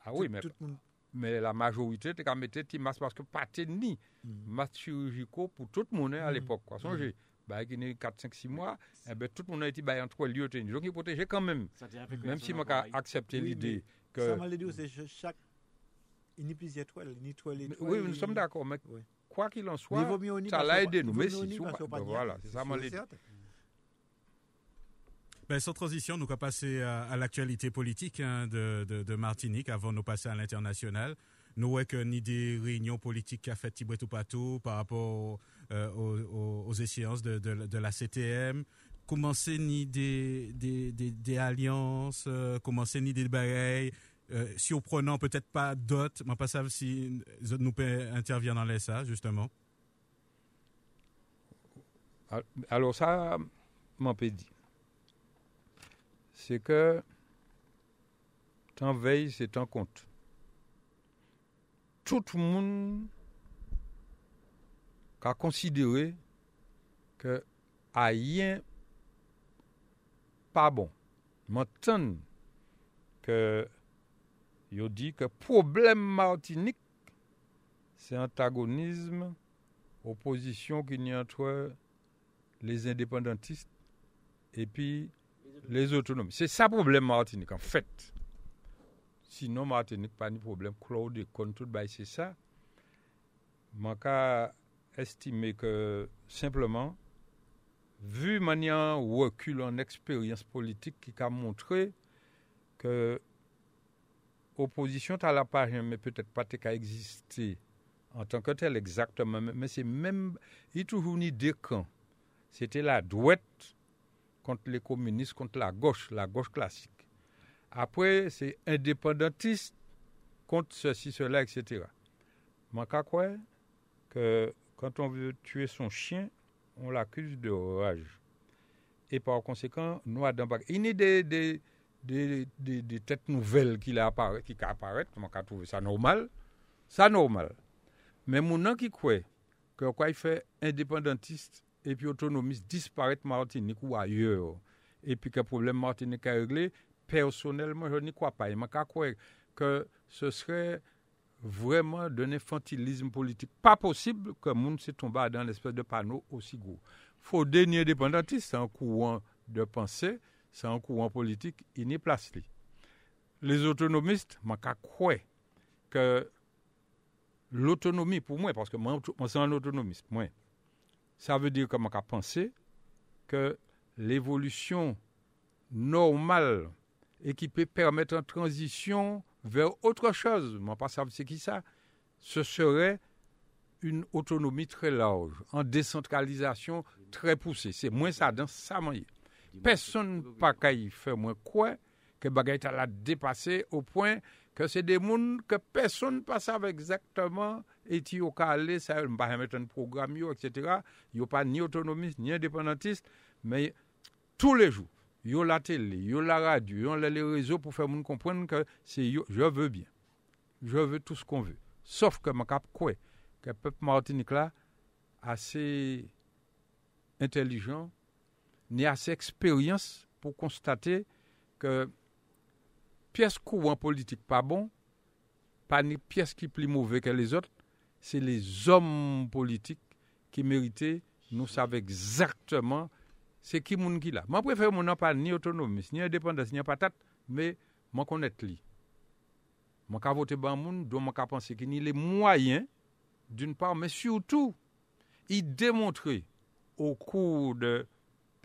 D: Ah oui,
C: Tout-
D: mais,
C: tout le monde.
D: mais la majorité, tu as mis tes masques parce que pas ni
C: Mm.
D: masques chirurgicaux pour tout le monde hein, à
C: Mhm.
D: l'époque. Quoi. Songez, bah, il y a 4, 5, 6 mois, eh ben, tout le monde a été bah, en trois lieux. tenus. Donc, il protégeait quand même. Même si moi, j'ai accepté l'idée
C: Ça
D: que.
C: m'a dit, c'est ch- chaque. Il n'y a plus étoiles, il n'y a étoiles,
D: Mais
C: étoiles,
D: oui, nous sommes d'accord, mais
C: Oui.
D: Quoi qu'il en soit, ça l'a aidé nous. Mais si, ben voilà, c'est ça,
C: certain.
A: Ben, sans transition, nous allons passer à, à l'actualité politique hein, de, de, de Martinique avant de nous passer à l'international. Nous voyons que ni des réunions politiques qu'a fait Tibet ou Patou par rapport euh, aux, aux- aux échéances de, de- de la CTM, commencer ni des, des, des, des alliances, euh, commencer ni des bagailles, euh, si au prenant peut-être pas d'autres, mais pas si nous peut intervenir dans les justement.
D: Al- Alors ça, m'en peut dire. C'est que tant veille, c'est tant compte. Tout le monde a considéré que rien pas bon. Que yo dit que problème Martinique, c'est antagonisme, opposition qu'il y a entre les indépendantistes et puis les autonomes. C'est ça le problème Martinique, en fait. Sinon, Martinique, pas de problème. Claude, comme tout, bah, c'est ça. Je cas estimer que simplement, vu manière recul en expérience politique qui a montré que opposition à la page, mais peut-être pas qu'à exister en tant que tel exactement, mais- c'est même, il y a toujours ni deux camps. C'était la droite contre les communistes, contre la gauche, la gauche classique. Après, c'est indépendantiste contre ceci, cela, etc. Moi, crois que quand on veut tuer son chien, on l'accuse de rage. Et par conséquent, nous, dans il y a des, des, de tèt nouvel ki ka aparet, man ka touve sa normal, sa normal. Men moun an ki kwe, ke kwa y fe independentiste epi autonomiste disparet Martinique ou ayer, epi ke problem Martinique a regle, personelman, je ni kwa pa. Man ka kwe ke se sre vreman d'un infantilisme politik. Pa posib ke moun se tomba dan l'espèse de pano osi gou. Fou denye dependentiste an kouan de pensey, c'est un courant politique, il n'est place. Les autonomistes, je crois que l'autonomie, pour moi, parce que moi, moi c'est un autonomiste, moi, ça veut dire que je pense que l'évolution normale et qui peut permettre une transition vers autre chose, moi pas c'est qui ça, ce serait une autonomie très large, en décentralisation très poussée. C'est moins ça dans ça, Person pa ka yi fè mwen kwe ke bagay ta la depase ou pwen ke se de moun ke person pa save exactement eti yo ka ale sa yon mba hemet an program yo, etc. Yo pa ni autonomiste, ni independentiste, men tou le jou, yo la tele, yo la radio, yo la le rezo pou fè moun kompwen ke se yo, je veux bien, je veux tout ce qu'on veut. Sauf ke mwen kap kwe, ke pep Martinique la, ase intelijan, ni assez expérience pour constater que pièce courant politique pas bon, pas ni pièce qui plus mauvais que les autres, c'est les hommes politiques qui méritaient, nous savons exactement c'est qui moun qui là. Moi préfère mon pas ni autonomie, ni indépendance, ni patate, mais moi connaître lui. Moi ka voter ban moun, donc moi ka penser qu'il a les moyens d'une part, mais surtout il démontrer au cours de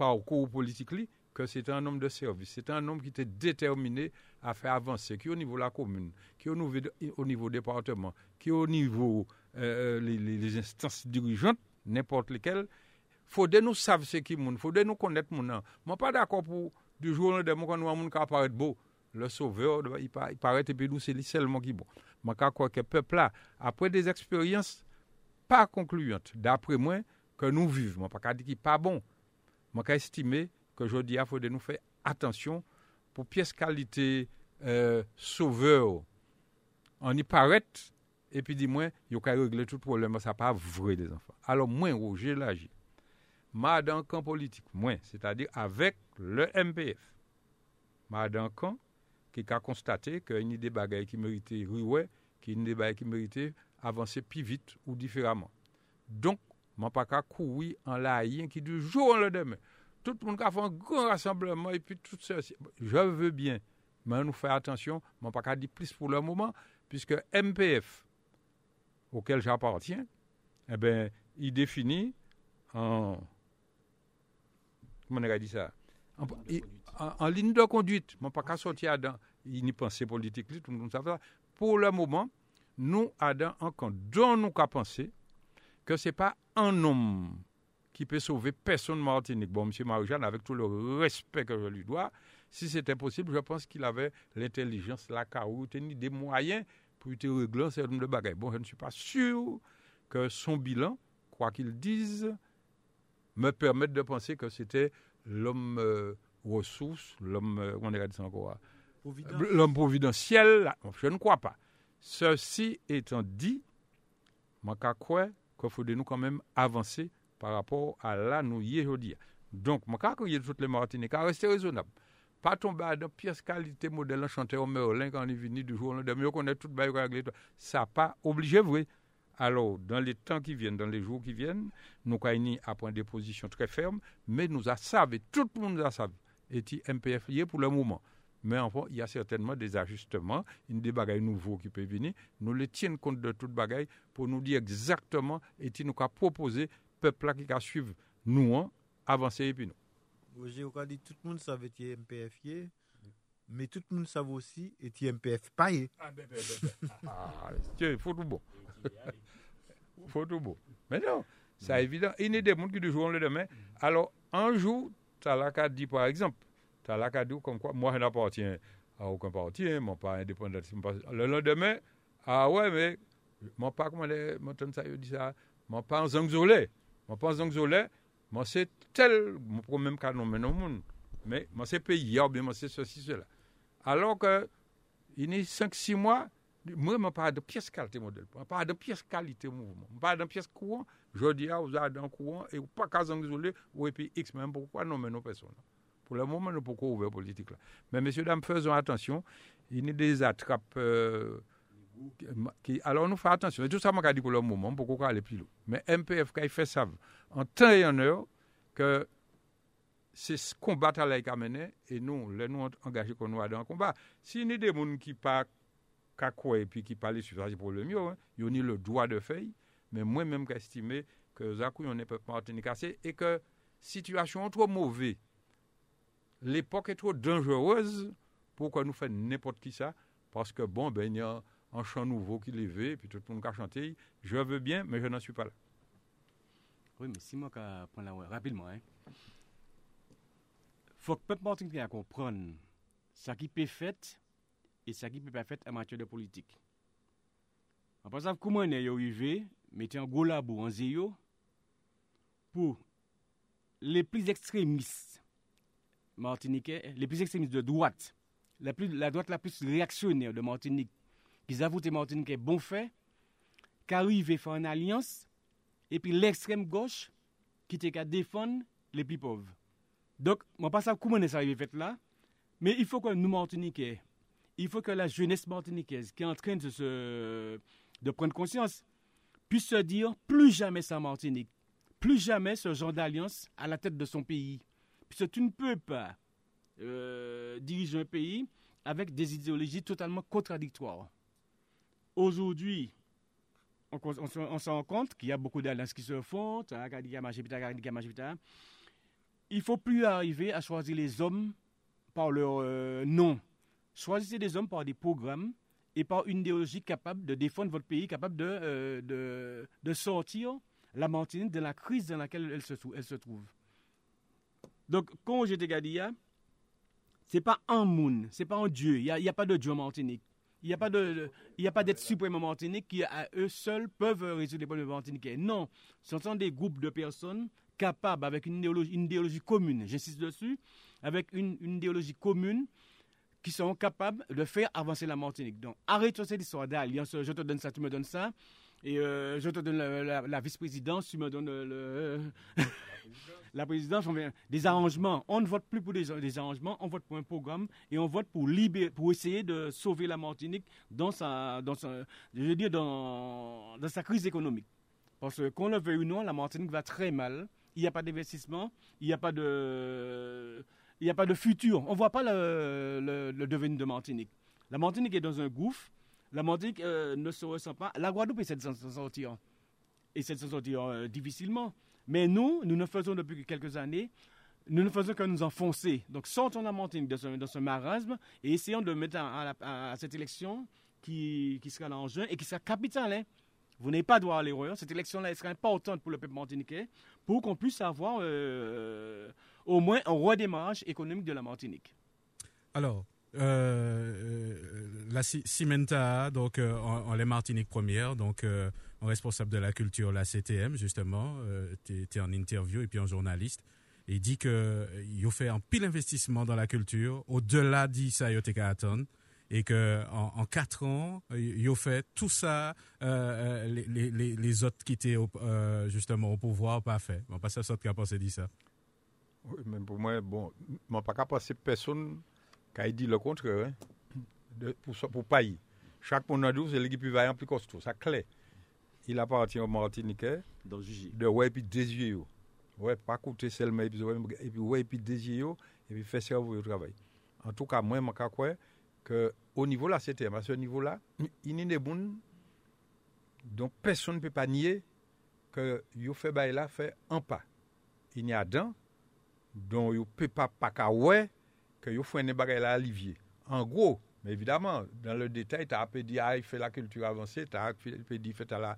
D: parcours politique li, que c'était un homme de service, c'était un homme qui était déterminé à faire avancer, qui au niveau de la commune, qui au niveau, au département, qui au niveau euh, les, les, instances dirigeantes, n'importe lequel, faut de nous savoir ce qui moun, faut de nous connaître moun. Moi pas d'accord pour du jour au lendemain quand nous qui apparaît beau, le sauveur il, paraît et puis nous c'est seulement qui bon. Moi crois que peuple après des expériences pas concluantes d'après moi que nous vivons, moi pas dire qu'il pas bon. Moi estimer que je il faut de nous faire attention pour pièce qualité euh, sauveur. On y paraît et puis dis-moi, il y a régler tout problème, ça pas vrai des enfants. Alors moi Roger l'agit ma dans camp politique, moins, c'est-à-dire avec le MPF. Ma dans camp qui a constaté qu'il y a des bagailles qui méritaient ruer, qu'il y a des bagailles qui méritaient avancer plus vite ou différemment. Donc, je ne pas courir en laïen qui du jour. Tout le monde a fait un grand rassemblement et puis tout ça. Je veux bien, mais nous faire attention, je ne pas dire plus pour le moment, puisque MPF, auquel j'appartiens, eh bien, il définit en comment on a dit ça? En, en, ligne de conduite, ne pas sortir dans une pensée politique, tout le monde ça. Pour le moment, nous avons encore dont nous avons pensé que ce n'est pas un homme qui peut sauver personne Martinique. Bon, M. Marie-Jeanne, avec tout le respect que je lui dois, si c'était possible, je pense qu'il avait l'intelligence, la carotte, des moyens pour te régler un certain nombre de bagages. Bon, je ne suis pas sûr que son bilan, quoi qu'il dise, me permettent de penser que c'était l'homme euh, ressource, l'homme, euh, on dit ça encore, l'homme providentiel. Je ne crois pas. Ceci étant dit, je crois qu'il faut nous quand même avancer par rapport à là nous y aujourd'hui. Donc, je crois que toutes les Martiniques à rester raisonnable. Pas tomber dans pièce qualité modèle chanteur Merlin quand on est venu du jour au lendemain, on connaît tout le Ça pas obligé, vrai. Alors, dans les temps qui viennent, dans les jours qui viennent, nous avons à prendre des positions très fermes, mais nous avons savé, tout le monde a savé, et MPF lié pour le moment. Mais enfin, il y a certainement des ajustements, une des bagailles nouveaux qui peuvent venir. Nous les tiennent compte de toutes bagailles pour nous dire exactement et nous avons proposé peuple qui va suivre nous, hein, avancer et puis nous.
C: J'ai dit tout le monde savait que MPF mais tout le monde savait aussi que MPF paye. Ah, ben, ben, ben,
D: ben. <laughs> ah, il faut tout bon. faut tout beau. Mais non, c'est mm. évident. Il y a des gens qui du jour au lendemain. Alors, un jour, tu as dit, par exemple, as dit comme quoi, moi, je n'appartiens à aucun parti, je ne pas indépendant. Le lendemain, ah ouais, mais, moi, pas comment les, moi, ça, dit ça, moi, pas en zangzolé. Moi, pas en zangzolé, moi, c'est tel, moi, même cas, non, mais non, mais, moi, c'est pays, bien, moi, c'est ceci, cela. Alors que, il y a 5-6 mois, moi, je parle de pièce qualité modèle. Je parle de pièce qualité mouvement. Je parle de pièce courant. Je dis, vous avez un courant et vous pas qu'à isolé, ou et puis X, même pourquoi non, mais non, personne. Pour le moment, nous pouvons ouvrir politique là. Mais messieurs, dames, faisons attention. Il y a des attrapes. Euh, qui, alors, nous faisons attention. Et tout ça, je dit pour le moment, pourquoi aller plus loin. Mais MPF, quand il fait ça, en temps et en heure, que c'est ce combat à a mené, et nous, les nous engagés qu'on nous a dans le combat. S'il y a des gens qui pas et puis qui parlait sur le mieux, hein. il y a le droit de faire, mais moi-même estimé que Zakou, on n'est pas Martinique et que situation trop mauvaise, l'époque est trop dangereuse pour que nous fassions n'importe qui ça, parce que bon, ben, il y a un chant nouveau qui levé, puis tout le monde a chanté, je veux bien, mais je n'en suis pas là.
B: Oui, mais si moi, je prends la rapidement, hein. faut que le peuple martiniquais comprenne ce qui peut faire et ça qui peut pas faire en matière de politique. Par exemple, comment on est arrivé, mettez un gros labo en zéro pour les plus extrémistes martiniquais, les plus extrémistes de droite, la, plus, la droite la plus réactionnaire de Martinique, qui avouent que Martinique est bon fait, qu'arriver faire une alliance, et puis l'extrême gauche qui était qu'à défendre les plus pauvres. Donc, je ne sais pas comment est arrivé fait là, mais il faut que nous, Martiniquais, il faut que la jeunesse martiniquaise qui est en train de, se, de prendre conscience puisse se dire plus jamais sans Martinique, plus jamais ce genre d'alliance à la tête de son pays. Tu ne peux pas euh, diriger un pays avec des idéologies totalement contradictoires. Aujourd'hui, on, se rend compte qu'il y a beaucoup d'alliances qui se font. Il ne faut plus arriver à choisir les hommes par leur euh, nom. Choisissez des hommes par des programmes et par une idéologie capable de défendre votre pays, capable de, euh, de, sortir la Martinique dans la crise dans laquelle elle se trouve. Donc, quand j'étais Gadia, c'est pas un monde, c'est pas un Dieu. Il n'y a, pas de Dieu en Martinique. Il n'y a pas d'être suprême en Martinique qui, à eux seuls, peuvent résoudre les problèmes martiniquais. Non, ce sont des groupes de personnes capables, avec une idéologie, une idéologie commune, j'insiste dessus, avec une, une idéologie commune, qui sont capables de faire avancer la Martinique. Donc, arrête cette histoire d'alliance. Je te donne ça, tu me donnes ça. Et euh, je te donne la, vice-présidence, tu me donnes <laughs> la présidence. Des arrangements. On ne vote plus pour des, arrangements, on vote pour un programme et on vote pour, libérer, pour essayer de sauver la Martinique dans sa, dans sa, je veux dire dans, sa crise économique. Parce qu'on le veuille ou non, la Martinique va très mal. Il n'y a pas d'investissement, il n'y a pas de, il n'y a pas de futur. On ne voit pas le, le, le devenir de Martinique. La Martinique est dans un gouffre. La Martinique euh, ne se ressent pas. La Guadeloupe essaie de s'en sortir. Essaie de s'en sortir euh, difficilement. Mais nous, nous ne faisons depuis quelques années, nous ne faisons que nous enfoncer. Donc sortons la Martinique de ce, de marasme et essayons de mettre à, cette élection qui, qui sera en juin et qui sera capitale. hein. Vous n'avez pas droit à l'erreur. Cette élection-là sera importante pour le peuple martiniquais pour qu'on puisse avoir euh, au moins un redémarrage économique de la Martinique.
A: Alors, euh, euh, la Ci- Cimenta, donc euh, en, les Martinique première, donc en responsable de la culture, la CTM justement, tu es en interview et puis en journaliste. Et il dit que il a fait un pile investissement dans la culture, au-delà dit ça, il a attendre. Et que en, quatre ans, euh, il a fait tout ça, les, autres qui étaient au, justement au pouvoir, pas fait. Bon, pas ça, ça qui a pensé dit ça.
D: Oui, mais pour moi, bon, je pas penser personne Ka yi di le kontre, pou pa yi. Chak pou nan dou, se lè ki pi vayan, pi kosto. Sa kle. Il
B: aparti an Martinique,
D: de wè pi dezye yo. Wè pa koute selme, epi wè pi dezye yo, epi fè servo yo travay. En tou ka mwen maka kwe, ke o nivou la se tem, a se nivou la, inine boun, don person ne pe pa nye, ke yo fe bay la fe an pa. Inye adan, don yo pe pa pa ka wè, que yo bagages là à Olivier. En gros, mais évidemment, dans le détail, tu as peu dit ah, il fait la culture avancée, tu as dit fait à la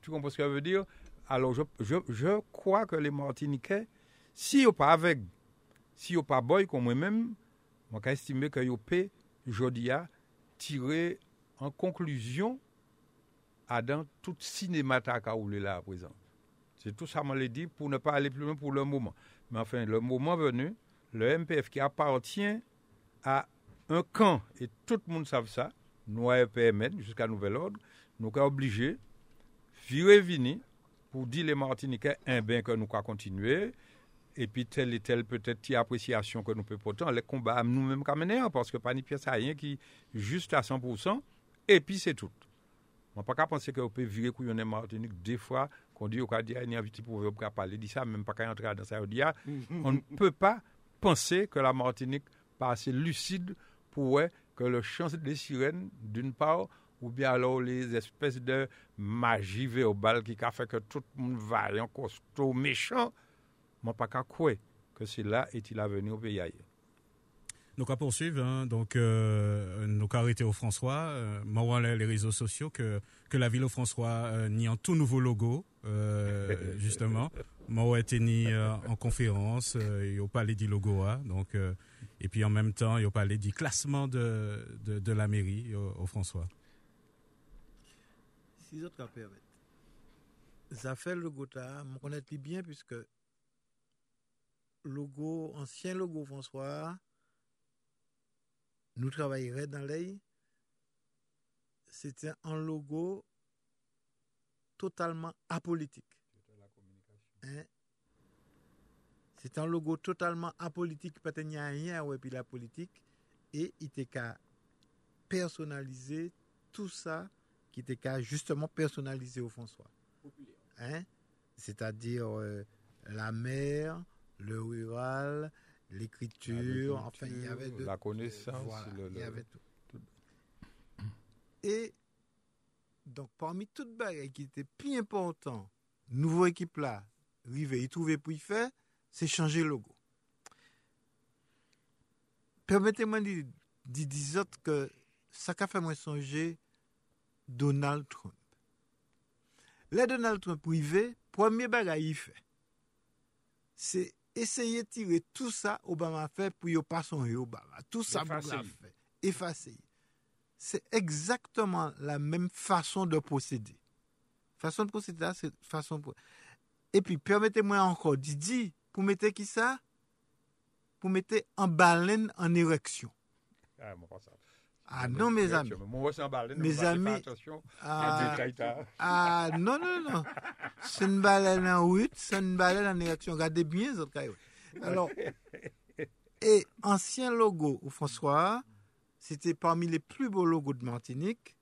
D: tu comprends ce que ça veut dire? Alors je, je, je crois que les Martiniquais si yo pas avec si yo pas boy comme moi-même, moi ka estimer que yo peut jodi a tirer en conclusion à dans tout cinéma roulé là à présent. C'est tout ça, moi l'ai dit, pour ne pas aller plus loin pour le moment. Mais enfin, le moment venu, le MPF qui appartient à un camp, et tout le monde savent ça, nous à EPMN, jusqu'à nouvel ordre, nous sommes obligés virer venir pour dire les Martiniquais, eh un bien que nous continuer, et puis telle et telle peut-être appréciation que nous pouvons porter, les combats nous-mêmes qu'à parce que pas ni pièce à rien qui juste à 100%, et puis c'est tout. On ne peut pas penser qu'on peut virer couillonner Martinique deux fois, qu'on dit qu'on a dit, il y a un petit pour parler, dit ça, même pas qu'on entre dans ça, ah, <laughs> on ne peut pas penser que la Martinique pas assez lucide pour que le chant des sirènes, d'une part, ou bien alors les espèces de magie verbale qui a fait que tout le monde va en costaud méchant, moi pas qu'à quoi que cela est-il à venir au pays ailleurs.
A: Donc à poursuivre, hein, donc euh, au François, euh, moi les les réseaux sociaux que que la ville au François euh, ni un tout nouveau logo euh, justement, moi été ni euh, en conférence, euh, il a parlé du logo hein, donc euh, et puis en même temps il a parlé du classement de de, de la mairie au, François.
C: Si autres cas permettent. Ça fait le je connais bien puisque logo, ancien logo François, nous travaillerions dans l'œil. C'était un logo totalement apolitique. Hein? C'est un logo totalement apolitique, pas de rien ouais puis la politique et il était qu'à personnaliser tout ça qui était qu'à justement personnaliser au François. Hein? C'est-à-dire euh, la mer, le rural, l'écriture, enfin il y avait de,
D: la connaissance,
C: voilà,
D: le-
C: il y
D: le-
C: avait tout. Et donc parmi toutes bagailles qui étaient plus important, nouveau équipe là, rivé, y trouver pour y faire, c'est changer le logo. Permettez-moi de dire autres que ça qu'a fait moi songer Donald Trump. Les Donald Trump privé, premier bagay il fait, c'est essayer de tirer tout ça Obama fait pour yo pas son Obama. Tout ça. Obama fait. Effacer. C'est exactement la même façon de procéder. Façon de procéder, c'est façon de... Et puis, permettez-moi encore, Didi, pour mettre qui ça? Pour mettre en baleine en érection.
D: Ah.
C: Ah non, mes amis. Mes amis. Ah, ah, non, non, non. C'est une baleine en route, c'est une baleine en érection. Regardez bien, ça. Alors, <laughs> et ancien logo au François, c'était parmi les plus beaux logos de Martinique.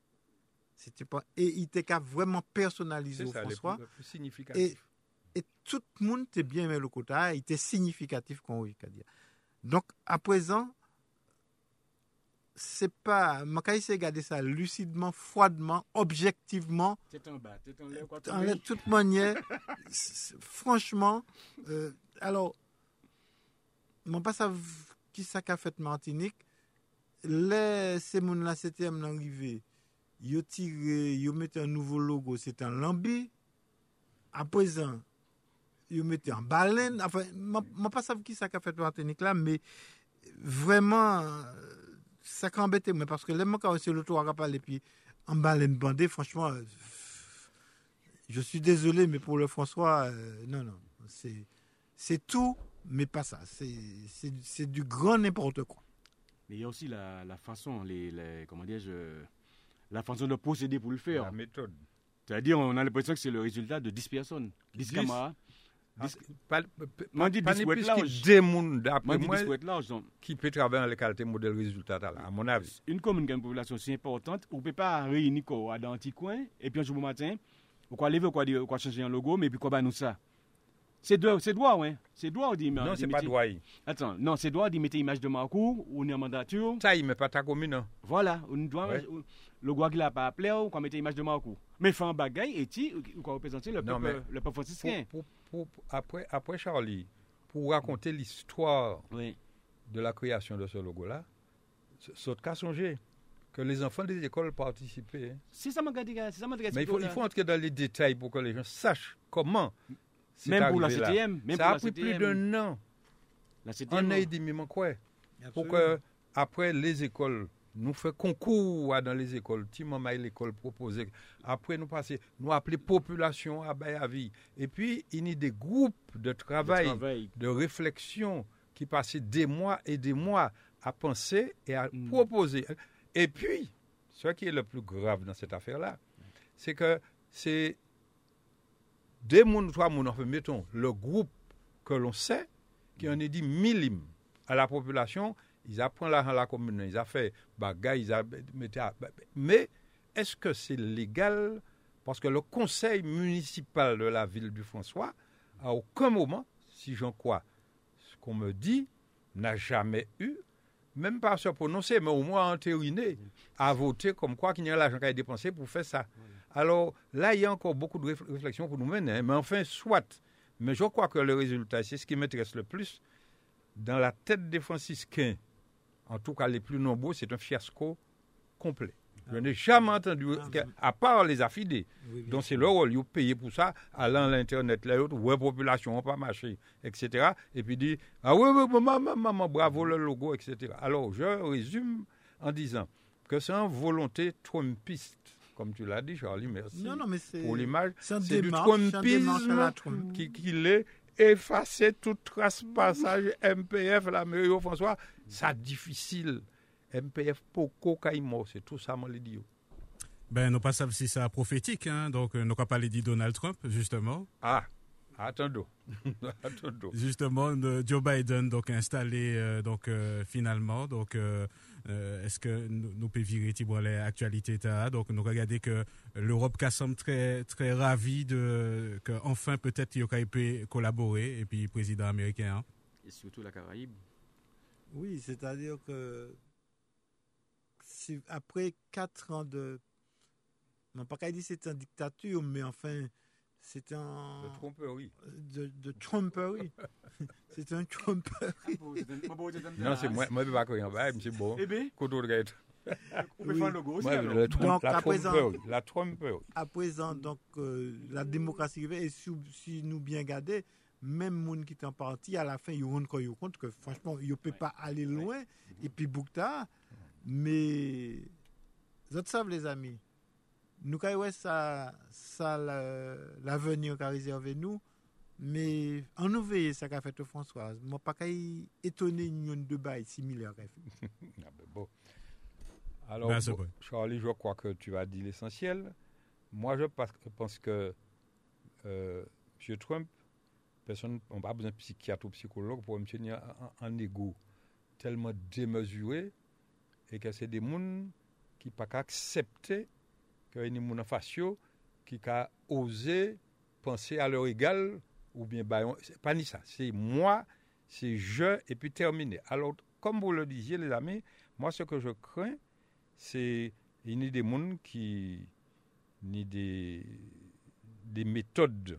C: C'était pas, et il était vraiment personnalisé
D: C'est
C: au
D: ça, les
C: François.
D: les plus significatifs.
C: Et tout le monde était bien aimé le côté, il était significatif, qu'on veut dire. Donc, à présent, se
B: pa, maka yise gade sa lucidman, froidman,
C: objektiveman, an lè tout manye, <laughs> franchman, euh, alors, man pa sa ki sa ka fet Martinique, lè se moun la CTM nan rive, yo tire, yo mette an nouvo logo, se tan lambi, aprezen, yo mette an balen, enfin, man pa sa ki sa ka fet Martinique la, me, vreman, ça qu'a embêté moi parce que les gens quand c'est le tour à parler puis en baleine bandée, franchement, euh, je suis désolé, mais pour le François, euh, non, non, c'est c'est tout, mais pas ça. C'est c'est c'est du grand n'importe quoi.
B: Mais il y a aussi la, la façon, les, les- comment dire, la façon de procéder pour le faire.
D: La méthode.
B: C'est-à-dire, on a l'impression que c'est le résultat de 10 personnes. 10
D: Dix.
B: camarades.
D: Ah,
B: Dix-
D: Pas,
B: Moi, je dis
D: pas
B: dix
D: ni
B: squattes
D: plus
B: larges.
D: qu'il des moun,
B: Moi,
D: d'après
B: je dis
D: moi,
B: 10 squattes larges, donc,
D: qui peut travailler dans les qualités modèle résultat, là, à mon avis.
B: une commune qui a une population si importante, on ne peut pas réunir quoi, dans un petit coin, et puis un jour au matin, on quoi lever, on quoi, dire- on quoi changer un logo, mais puis quoi, bah, nous ça. C'est droit, c'est droit, ouais. C'est droit, on dit.
D: Non, c'est pas droit.
B: Attends, non, c'est droit, on dit mettre image de Marcourt, ou une mandature.
D: Ça, il met pas ta commune. hein.
B: Voilà, on doit,
D: Ouais.
B: le logo qui l'a pas appelé, ou qu'on mette image de Marcourt. Mais faire un bagaille, et tu, ou quoi représenter le peuple, le peuple franciscain.
D: Pour- pour- pour- après, après Charlie, pour raconter l'histoire
B: Oui.
D: de la création de ce logo-là, c'est cas songer que les enfants des écoles participaient. hein.
B: C'est ça, mon gars, c'est ça, mon gars.
D: Mais il faut, il faut entrer dans les détails pour que les gens sachent comment.
B: Même pour la. CTM, même
D: Ça
B: pour
D: a
B: la
D: pris plus d'un an,
B: La CTM,
D: un an et
B: non.
D: demi, quoi, pour que après les écoles nous fait concours dans les écoles, l'école proposée. Après nous passer, nous appeler population à bail à vie. Et puis il y a des groupes de travail,
B: travail.
D: de réflexion qui passaient des mois et des mois à penser et à
B: Mm.
D: proposer. Et puis, ce qui est le plus grave dans cette affaire-là, c'est que c'est des moun, trois moun, enfin, mettons, le groupe que l'on sait, qui en est dit millime à la population, ils apprennent l'argent à la commune, ils ont fait bagay, ils ont à- Mais est-ce que c'est légal? Parce que le conseil municipal de la ville du François, à aucun moment, si j'en crois ce qu'on me dit, n'a jamais eu, même pas à se prononcer, mais au moins entériné, à voter comme quoi qu'il y a l'argent qui a été dépensé pour faire ça. Alors là, il y a encore beaucoup de réf- réflexions pour nous mener, hein, mais enfin, soit. Mais je crois que le résultat, c'est ce qui m'intéresse le plus, dans la tête des franciscains, en tout cas les plus nombreux, c'est un fiasco complet. Je n'ai jamais entendu,
C: Ah,
D: à part les affidés,
C: Oui,
D: donc c'est leur rôle, ils ont payé pour ça, allant à l'internet, là, ouais, population, on pas marché, etc. Et puis dit, ah oui, oui, maman, maman, bravo le logo, etc. Alors, je résume en disant que c'est une volonté trumpiste, comme tu l'as dit, Charlie, merci
C: Non, non, mais c'est
D: pour l'image.
C: c'est
D: du trumpisme
C: Trump.
D: qui, qui l'est effacer toute trace passage MPF, la mairie François. Ça difficile. MPF, Poco, Caïmo, c'est tout ça, mon dit.
A: Ben, nous pas savons si c'est prophétique, hein, donc euh, nous pas parler de Donald Trump, justement.
D: Ah, attendons. <laughs> attendons.
A: Justement, Joe Biden donc installé euh, donc euh, finalement donc euh, est-ce que nous, nous pouvons virer Thibault les actualités t'as? donc nous regardons que l'Europe qui semble très très ravie de que enfin peut-être il peut collaborer et puis président américain hein.
B: Et surtout la Caraïbe.
C: Oui, c'est-à-dire que si- après quatre ans de. Non, pas qu'à dire c'est une dictature, mais enfin, c'est un.
D: Le tromperie.
C: De, de tromperie. <laughs> c'est un tromperie.
D: Non, c'est moi, moi, je ne vais pas courir. Bah, c'est bon.
B: Eh bien,
D: Koto de gaït.
B: On peut faire
D: le la
C: à présent-
D: tromperie, la tromperie.
C: À présent, donc, euh, la démocratie et si, si nous bien garder, même moun qui est en parti, à la fin, ils rendent compte que franchement, ils ne peuvent pas aller loin. Et puis, Boukta, mais, vous savez, les amis, nous, ouais, ça, ça, la- l'avenir qu'a réservé nous, mais en nous veille, ça qu'a fait Françoise. Moi, pas qu'à y étonner une de bail similaire. <laughs>
D: Ah ben bon. Alors,
A: Ben,
D: bon. Charlie, je crois que tu as dit l'essentiel. Moi, je pense que euh, M. Trump, personne n'a pas besoin de psychiatre ou psychologue pour me tenir un, un ego tellement démesuré et que c'est des gens qui n'ont pas accepter qu'il y ait des gens en face d'eux qui ont osé penser à leur égal ou bien, on- c'est pas ni ça. C'est moi, c'est je, et puis terminé. Alors, comme vous le disiez, les amis, moi, ce que je crains, c'est il y a des gens qui ni des, des méthodes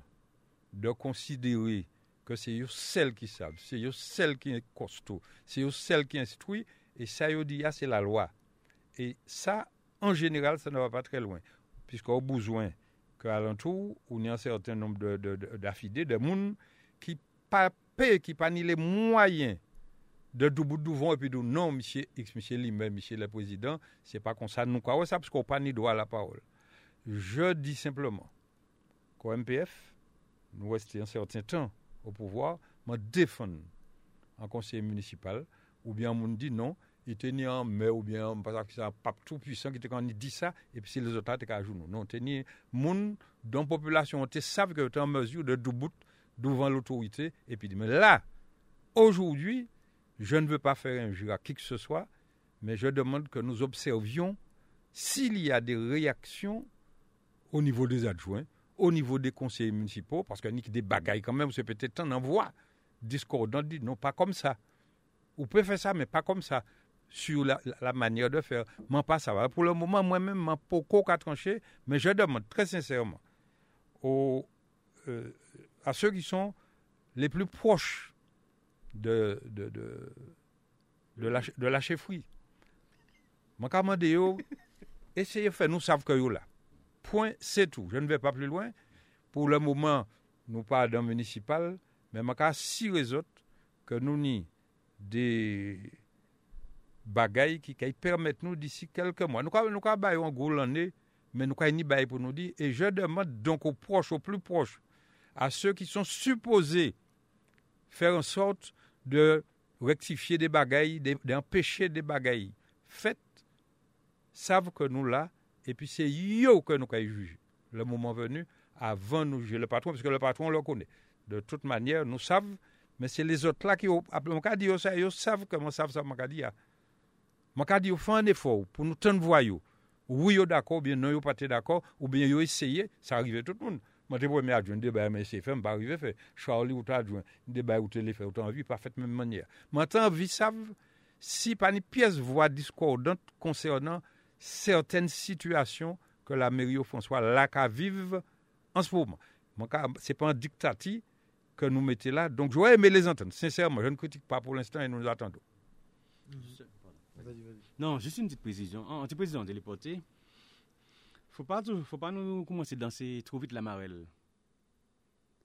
D: de considérer que c'est eux celles qui savent, c'est eux celles qui est costaud, c'est eux celles qui instruit, et ça, ils dit, ah, c'est la loi. Et ça, en général, ça ne va pas très loin, puisqu'au besoin qu'à l'entour, on y a un certain nombre de, de, de- d'affidés, de monde qui pas paient, qui pas ni les moyens de double douvant et puis de non, monsieur X, monsieur lui-même, monsieur le président, c'est pas comme ça, nous quoi, ça, parce qu'on pas ni droit à la parole. Je dis simplement qu'au MPF, nous restons un certain temps au pouvoir, me défendre en conseil municipal, ou bien on dit non, il était ni en mai, ou bien parce que c'est un pape tout puissant qui était quand il dit ça, et puis si les autres étaient à genoux. Non, il ni monde dans la population, on savent que tu en mesure de debout devant l'autorité, et puis mais là, aujourd'hui, je ne veux pas faire injure à qui que ce soit, mais je demande que nous observions s'il y a des réactions au niveau des adjoints, au niveau des conseillers municipaux, parce qu'il y a des bagailles quand même, c'est peut-être un envoi discordant, dit non, pas comme ça. Vous pouvez faire ça, mais pas comme ça. Sur la, manière de faire, moi pas ça va. Pour le moment, moi-même, je pas encore qu'à trancher, mais je demande très sincèrement aux, euh, à ceux qui sont les plus proches de, de, de, de, la, de la chefferie. Je demande <laughs> essayez de faire, nous savons que yo là. Point, c'est tout. Je ne vais pas plus loin. Pour le moment, nous pas dans le municipal, mais je assurer les autres que nous ni des qui, qui permettent nous d'ici quelques mois. Nous avons nous avons un gros l'année, mais nous avons bail pour nous dire. Et je demande donc aux proches, aux plus proches, à ceux qui sont supposés faire en sorte de rectifier des bagailles, de- d'empêcher des bagailles. Faites, savent que nous là, et puis c'est yo que nous allons juger. Le moment venu, avant nous juger le patron, parce que le patron on le connaît. De toute manière, nous savons, mais c'est les autres là qui ont dit ils savent comment savent ça, Mwen ka di yo fè an efor pou nou ten voyo. Ou yo d'akor, ou bien non yo pati d'akor, ou bien yo esye, sa arrive tout moun. Mwen te pou mè adjwen, de bay mè esye fè, mwen pa arrive fè. Charlie ou ta adjwen, de bay ou te le fè, ou ta anvi, pa fèt mèm manye. Mwen ta anvi sav, si pa ni piyes vwa diskordant konsernan certaine situasyon ke la mèri ou François lak aviv an s'pouman. Mwen ka, se pa an diktati ke nou mette la, donk jwa eme les anten. Sincèrement, je ne kritik pa pou l'instant et nous l'attendons. Mm -hmm.
B: Non, juste une petite précision. En petit président téléporté, faut pas faut pas nous commencer à danser trop vite la marelle.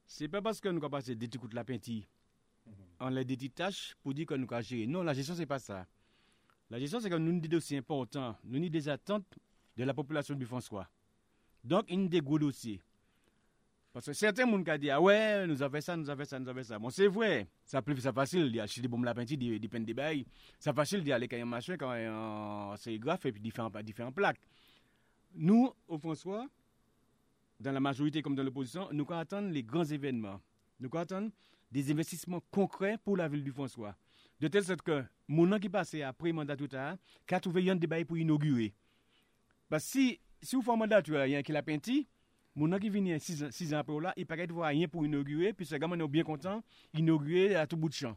B: C'est pas parce que nous avons passé des petits coups de la peinture en les tâches pour dire que nous avons géré. Non, la gestion c'est pas ça. La gestion c'est que nous avons des dossiers importants, nous avons des attentes de la population du François. Donc, il y a des gros dossiers. Parce que certains gens qui disent, ah ouais, nous avons ça, nous avons ça, nous avons ça. Bon, c'est vrai, ça plus ça facile, il y a acheter des bombes la peinture, des, des peines de bail. C'est facile d'y aller quand il y a un machin, quand il y a un sérigraphe et puis différents, différents plaques. Nous, au François, dans la majorité comme dans l'opposition, nous attendons les grands événements. Nous attendons des investissements concrets pour la ville du François. De telle sorte que, mon an qui passe après mandat tout à l'heure, qu'a trouvé un débat pour inaugurer. Parce que si, si vous faites un mandat, y a un qui l'a peinti, mon qui vient 6 ans, six ans après là, il paraît de voir rien pour inaugurer, puis ce gars, on est bien content, inaugurer à tout bout de champ.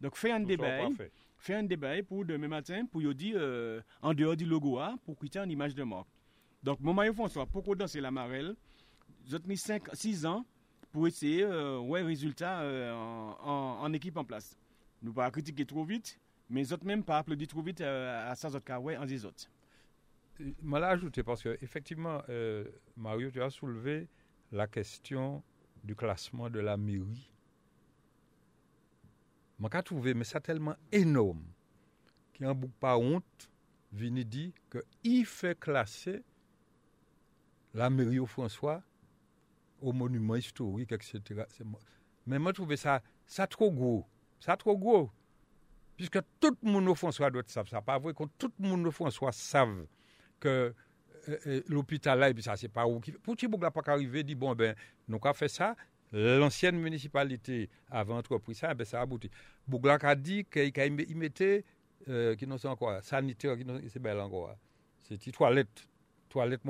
B: Donc, fait un
D: Tout
B: débat fait un débat pour demain matin pour y dire euh, en dehors du logo pour quitter en image de marque. Donc, mon maillot François, pourquoi danser la marelle? J'ai mis 6 ans pour essayer, euh, ouais, résultat euh, en, en- en équipe en place. Nous pas critiquer trop vite, mais autres même pas applaudir trop vite euh, à ça, autres cas, ouais, en des autres.
D: Je l'ai ajouté parce que, effectivement, euh, Mario, tu as soulevé la question du classement de la mairie. Je l'ai trouvé, mais c'est tellement énorme qu'il n'y a pas honte, vini dit qu'il fait classer la mairie au François au monument historique, etc. Mais moi, je trouvais ça, ça trop gros. Ça trop gros. Puisque tout le monde au François doit savoir ça. Pas vrai que tout le monde au François savent que euh, euh, l'hôpital là, et puis ça, c'est pas où. qui- Pour n'a pas arrivé, dit bon, ben, nous avons fait ça. L'ancienne municipalité avait entrepris ça, ben, ça a abouti. Bouglac a dit qu'il il mettait, euh, qui n'en sait encore, sanitaire, qui n'en- c'est belle encore. C'est une toilette. Toilette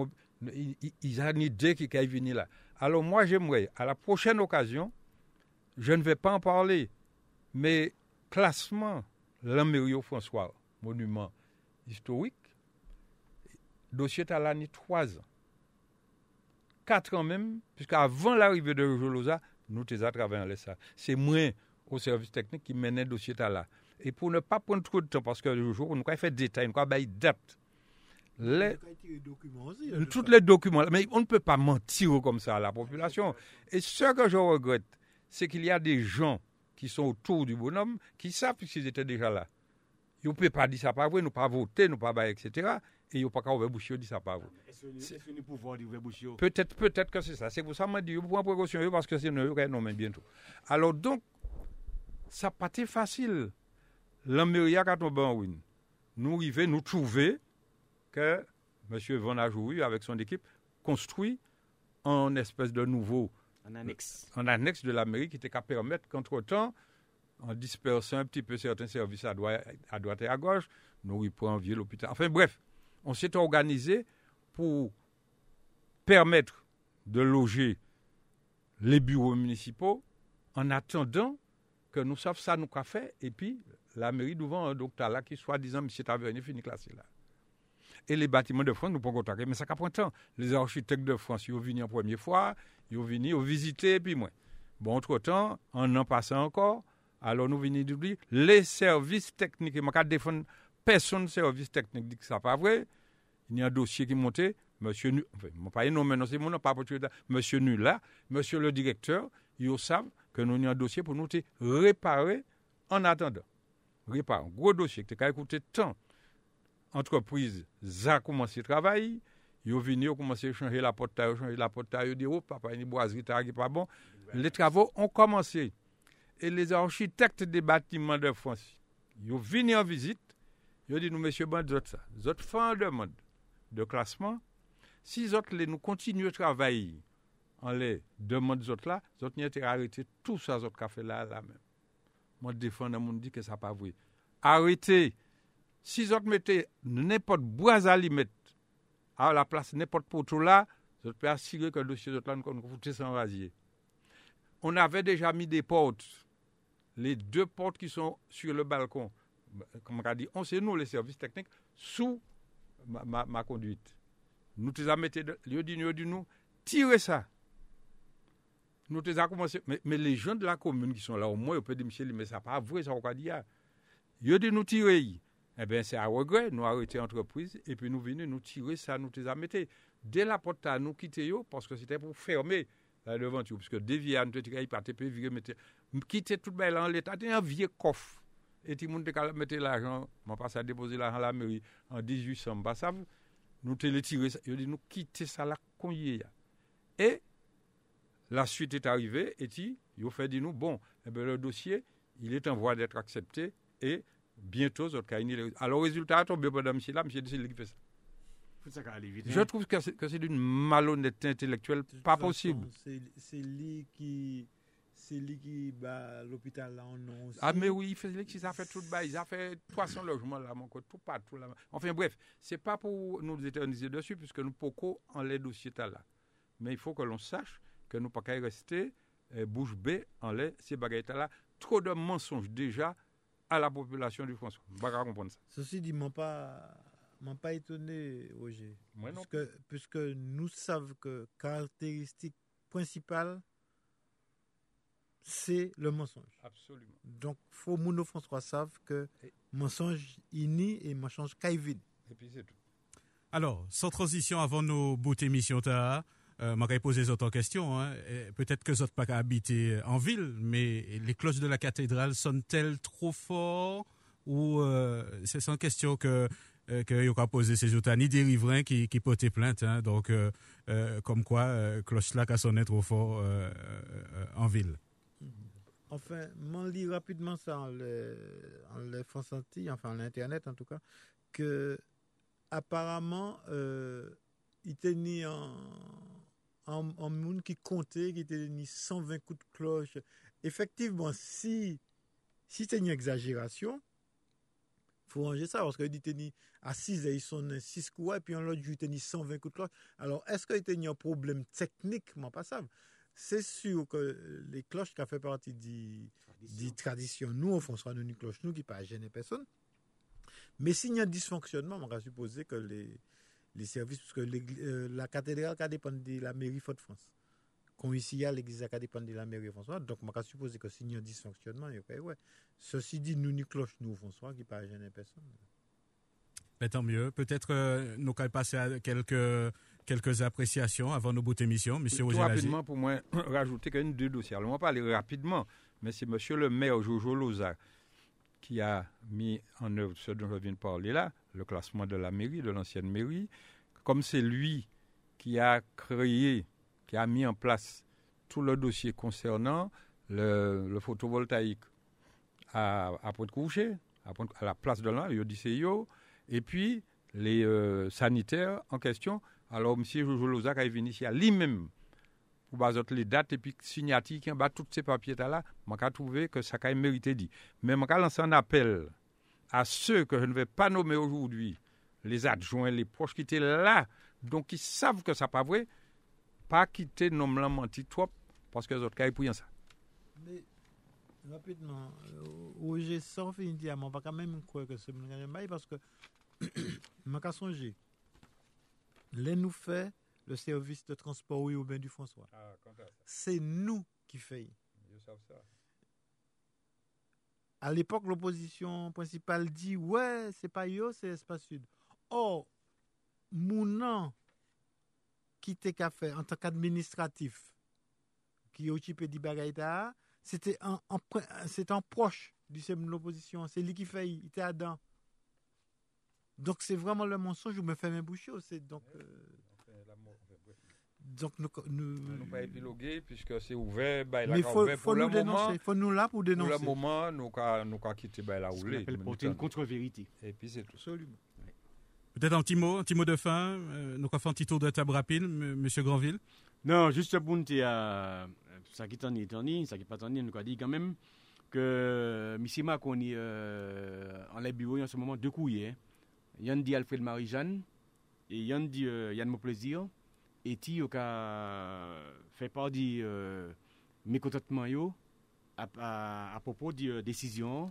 D: Ils ont une idée qui est venue là. Alors moi, j'aimerais, à la prochaine occasion, je ne vais pas en parler, mais classement, l'Amérique François, monument historique, dosye ta la ni 3 an. 4 an menm, piske avan l'arive de Joloza, nou te za traven lè sa. Se mwen ou servis teknik ki menè dosye ta la. E pou ne pa pon tro de tan, paske jou, nou kwa fè detay, nou kwa bayi dat. Tout les documents, mais on ne peut pas mentir comme ça à la population. Et ce que je regrette, c'est qu'il y a des gens qui sont autour du bonhomme qui savent qu'ils étaient déjà là. Et on ne peut pas dire ça pas vrai, nous pas voter, nous pas etc. Et ils n'ont pas qu'à ouvrir bouche, disent ça pas
B: nous yo?
D: Peut-être, peut-être que c'est ça. C'est pour ça que je dis, vous prenez précaution parce que vous non, mais bientôt. Alors donc, ça n'a pas été facile. L'Amérique a tombé en ruine. Nous arrivons, nous trouver que M. Van Ajouri, avec son équipe, construit un espèce de nouveau
B: En annexe.
D: en annexe de l'Amérique qui était qu'à permettre qu'entre-temps, en dispersant un petit peu certains services à droite, à droite et à gauche, nous reprenons l'hôpital. Enfin bref, on s'est organisé pour permettre de loger les bureaux municipaux en attendant que nous savions ça nous qu'a fait et puis la mairie devant un docteur là qui soi-disant monsieur Tavernier finit classé là. Et les bâtiments de France, nous pouvons contacter, mais ça prend temps. Les architectes de France, ils ont venu en première fois, ils ont venu, ils ont visité, et puis moi. Bon, entre-temps, un an passé encore, alors nous venons dire, les services techniques, je ne défendre personne service technique dit que ce n'est pas vrai. Il y a un dossier qui est monté, monsieur Nu, enfin, pas non, mais non, c'est mon nom, pas pour monsieur Nula, monsieur le directeur, ils savent que nous avons un dossier pour nous réparer en attendant. Réparer, un gros dossier qui a coûté tant entreprise a commencé à travailler. Ils ont venu, ils ont commencé à changer la porte taille, changer la porte. Ils ont dit, oh, papa, une boiserie, qui pas bon. Les travaux ont commencé. Et les architectes des bâtiments de France, ils ont venu en visite. Ont dit, nous, monsieur, bon, autres, ça. Vous autres font une demande de classement. Si autres, les, nous continuons à travailler en les demandes des autres là, les autres, ils ont arrêté tout ça, les autres cafés là, même. Moi, je défends, je dis que ça n'est pas vrai. Arrêtez si vous mettez n'importe bois à mettre à la place n'importe poteau là, vous pouvez assurer que le dossier de là nous foutait sans rasier. On avait déjà mis des portes, les deux portes qui sont sur le balcon, comme on a dit, on sait nous les services techniques, sous ma, conduite. Nous les avons mis, lieu dit, dit nous, tirez ça. Nous les avons commencé, mais, les gens de la commune qui sont là, au moins, on peut dire, mais ça pas vrai, ça on va dire. Lieu dit nous tirer eh bien, c'est à regret, nous arrêté l'entreprise et puis nous venons nous tirer ça, nous les mettre. Dès la porte à nous quitter, parce que c'était pour fermer la devanture, parce que dévier, nous étions pas TP, virer, mettre, quitter tout bel en l'état, un vieux coffre. Et tout le monde a mettre l'argent, m'a passé à déposer l'argent à la mairie en 1800, bah, ça, nous te les tirer, il dit nous quitter ça là, qu'on y est. Et la suite est arrivée, et il a fait dire nous, bon, eh bien, le dossier, il est en voie d'être accepté, et bientôt, Alors, résultat, tombé pendant monsieur là, monsieur c'est lui qui fait ça. Je trouve que c'est d'une malhonnêteté intellectuelle pas possible.
C: C'est lui qui. C'est lui qui bat l'hôpital là en nom aussi.
D: Ah, mais oui, il fait, il a fait tout le bas, il a fait 300 logements là, mon côté, tout partout là. Enfin, bref, c'est pas pour nous éterniser dessus, puisque nous pouvons en les dossiers là. Mais il faut que l'on sache que nous ne pouvons pas rester eh, bouche bée en les ces bagailles là. Trop de mensonges déjà à la population du François. Je ne pas comprendre ça.
C: Ceci dit, je ne pas, pas étonné, Roger.
D: Moi non.
C: Puisque, puisque nous savons que caractéristique principale, c'est le mensonge.
D: Absolument.
C: Donc, il faut que François savent que et... mensonge ini et mensonge caille vide.
D: Et puis c'est tout.
A: Alors, sans transition, avant nos bouts émissions, ta, euh, m'a posé autres questions. Hein. Peut-être que autres pas qu'à habiter en ville, mais les cloches de la cathédrale sonnent-elles trop fort? Ou euh, c'est sans question que euh, que y posé ces autres ni des riverains qui qui portaient plainte. Hein. Donc, euh, euh, comme quoi, euh, cloche là qui sonné trop fort euh, euh, en ville.
C: Enfin, m'en lis rapidement ça en le, en le font sentir, enfin en l'internet en tout cas, que apparemment, euh, il était ni en, en, monde qui comptait, qui était ni 120 coups de cloche. Effectivement, si, si c'est une exagération, faut ranger ça, parce qu'il était ni à 6 et ils sont 6 coups, et puis en l'autre, il était ni 120 coups de cloche. Alors, est-ce qu'il était ni un problème techniquement passable? C'est sûr que les cloches qui fait partie des traditions, nous, au François, nous, une cloche, nous, qui pas gêner personne. Mais s'il y a un dysfonctionnement, on va supposer que les, les services, parce que euh, la cathédrale qui dépend de la mairie Fort-de-France. Quand ici, il y a l'église qui dépend de la mairie François, donc on va supposer que s'il y a un dysfonctionnement, il y a pas- ouais. Ceci dit, nous, une cloche, nous, au François, qui pas gêner personne.
A: Mais tant mieux. Peut-être euh, nous allons passer à quelques, quelques appréciations avant nos bouts d'émission. Monsieur
D: Tout
A: Lagier.
D: rapidement, pour moi, <coughs> rajouter même deux dossiers. Alors, on va parler rapidement, mais c'est monsieur le maire Jojo Loza qui a mis en œuvre ce dont je viens de parler là, le classement de la mairie, de l'ancienne mairie. Comme c'est lui qui a créé, qui a mis en place tout le dossier concernant le, le photovoltaïque à, à Pointe-Couchée, à, la place de l'an, et puis les euh, sanitaires en question. Alors, M. Jojo Lozac a venu ici à lui-même pour baser les dates et puis signature qui en bas tous ces papiers là, je trouvé que ça a mérité dit. Mais je lancer un appel à ceux que je ne vais pas nommer aujourd'hui, les adjoints, les proches qui étaient là, donc qui savent que ça pas vrai, pas quitter nom la menti trop parce que les autres cas pour ça.
C: Mais, rapidement, Roger sans fin dit, on va quand même croire que c'est parce que, <coughs> je m'a songé. Les nous fait le service de transport urbain du François. C'est nous qui faisons. À l'époque, l'opposition principale dit ouais, c'est pas yo, c'est Espace Sud. Or, Mounan, qui était qu'à faire en tant qu'administratif, qui occupait du c'était un, c'est un proche du de l'opposition. C'est lui qui fait, il était Adam. Donc c'est vraiment le mensonge, je me fais mes bouchées. C'est donc. euh, donc nous. nous
D: Nous pas épiloguer puisque c'est ouvert, bah,
C: mais il faut, faut nous dénoncer. Il faut nous là pour
D: Pour
C: dénoncer.
D: le moment, nous avons nous ca quitté bah, la
B: Ce qu'on
D: roulée.
B: appelle porter une contre-vérité.
D: Et puis c'est tout.
C: Absolument.
A: Peut-être un petit mot, un petit mot de fin. Euh, nous allons faire un petit tour de table rapide, M- Monsieur Granville.
B: Non, juste pour nous dire, euh, ça qui t'en est, t'en est, ça qui pas t'en est, nous a dit quand même que M. Mac, on est euh, en les bureaux en ce moment deux couillers. Yann dit Alfred Marie-Jeanne et Yann dit euh, Yann Mon Plaisir. Et ti yo ka fait part du euh, mécontentement yo à, à, à propos de euh, décision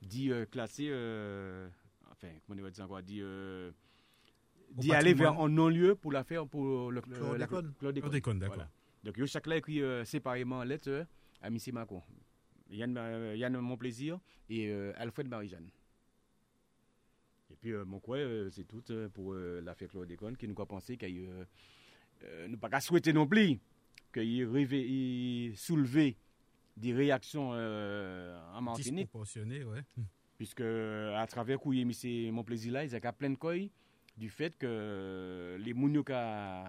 B: dit euh, classer euh, enfin comment on va dire encore dit euh, d'y aller vers un non-lieu pour la faire pour le,
C: chlordécone.
B: Chlordécone,
A: d'accord.
B: Voilà. Donc yo chaque là écrit euh, séparément en lettre euh, à M. Macron. Yann, euh, Yann Mon Plaisir et euh, Alfred Marie-Jeanne. Et puis, euh, mon quoi, euh, c'est tout euh, pour euh, l'affaire Chlordécone qui nous a pensé qu'il euh, euh, nous pas qu'à souhaiter non plus qu'il soulever des réactions euh, en Martinique,
A: Disproportionné, ouais.
B: puisque euh, à travers couille M. Mon Plaisir là, ils ont qu'à plein de couilles du fait que les mounioka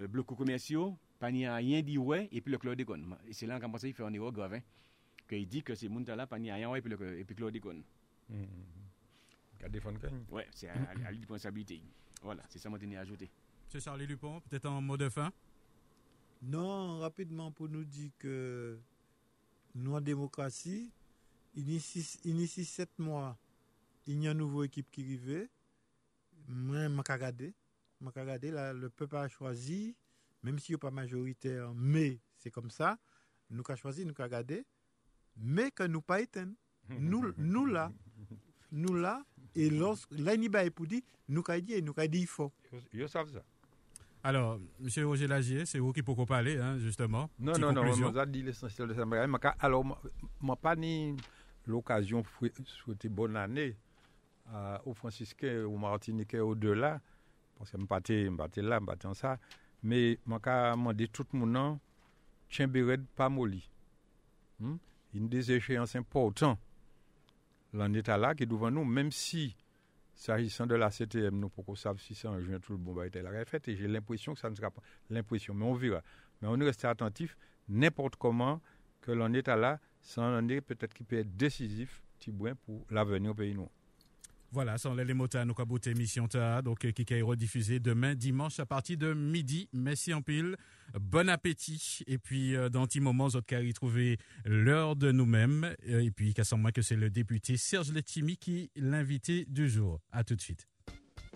B: euh, blocs commerciaux, pas ni a rien dit ouais, et puis le chlordécone. Et c'est là qu'on commence à faire un erreur grave, hein, qu'il dit que ces mounioka là, pas ni a rien ouais, et puis le, et puis chlordécone.
D: Qu'à défendre.
B: Ouais, c'est à, à lui de responsabilité. Voilà, c'est ça que je tenais à ajouter.
A: Monsieur Charlie Dupont, peut-être un mot de fin.
C: Non, rapidement pour nous dire que nous en démocratie, initie, initie sept mois, il y a une nouvelle équipe qui arrive. Moi, je vais regarder. Je vais regarder. Là, le peuple a choisi, même s'il n'est pas majoritaire, mais c'est comme ça. Nous avons choisi, nous avons regardé, mais que nous pas éteindre. Nous, nous là, nous là, et lorsque, là, il y a pour dire, nous avons dit, nous avons dit, il faut.
D: Ils savent ça.
A: Alors, Monsieur Roger Lagier, c'est vous qui pouvez parler, hein, justement.
D: Non, non, non, on nous a dit l'essentiel de ça. Alors, je n'ai pas ni l'occasion de souhaiter bonne année à- aux franciscains, aux martiniquais, au-delà, parce que je ne suis là, je suis ça, mais je vais demander tout le monde, tiens, béret, pas molli. Hmm? Une des échéances importantes, l'en état là, qui est devant nous, même si, s'agissant de la CTM, nous pouvons savoir si c'est en juin, tout le bon va être la j'ai l'impression que ça ne sera pas l'impression, mais on verra. Mais on reste attentif, n'importe comment, que l'on est là, c'est un peut-être qui peut être décisif, pour l'avenir au pays nous.
A: Voilà, sans les mots nous avons émission ta, donc euh, qui est rediffusée demain dimanche à partir de midi. Merci en pile. Bon appétit. Et puis euh, dans un petit moment, vous allez retrouver l'heure de nous-mêmes. Euh, Et puis qu'à moment que c'est le député Serge Letimi qui l'invité du jour. À tout de suite.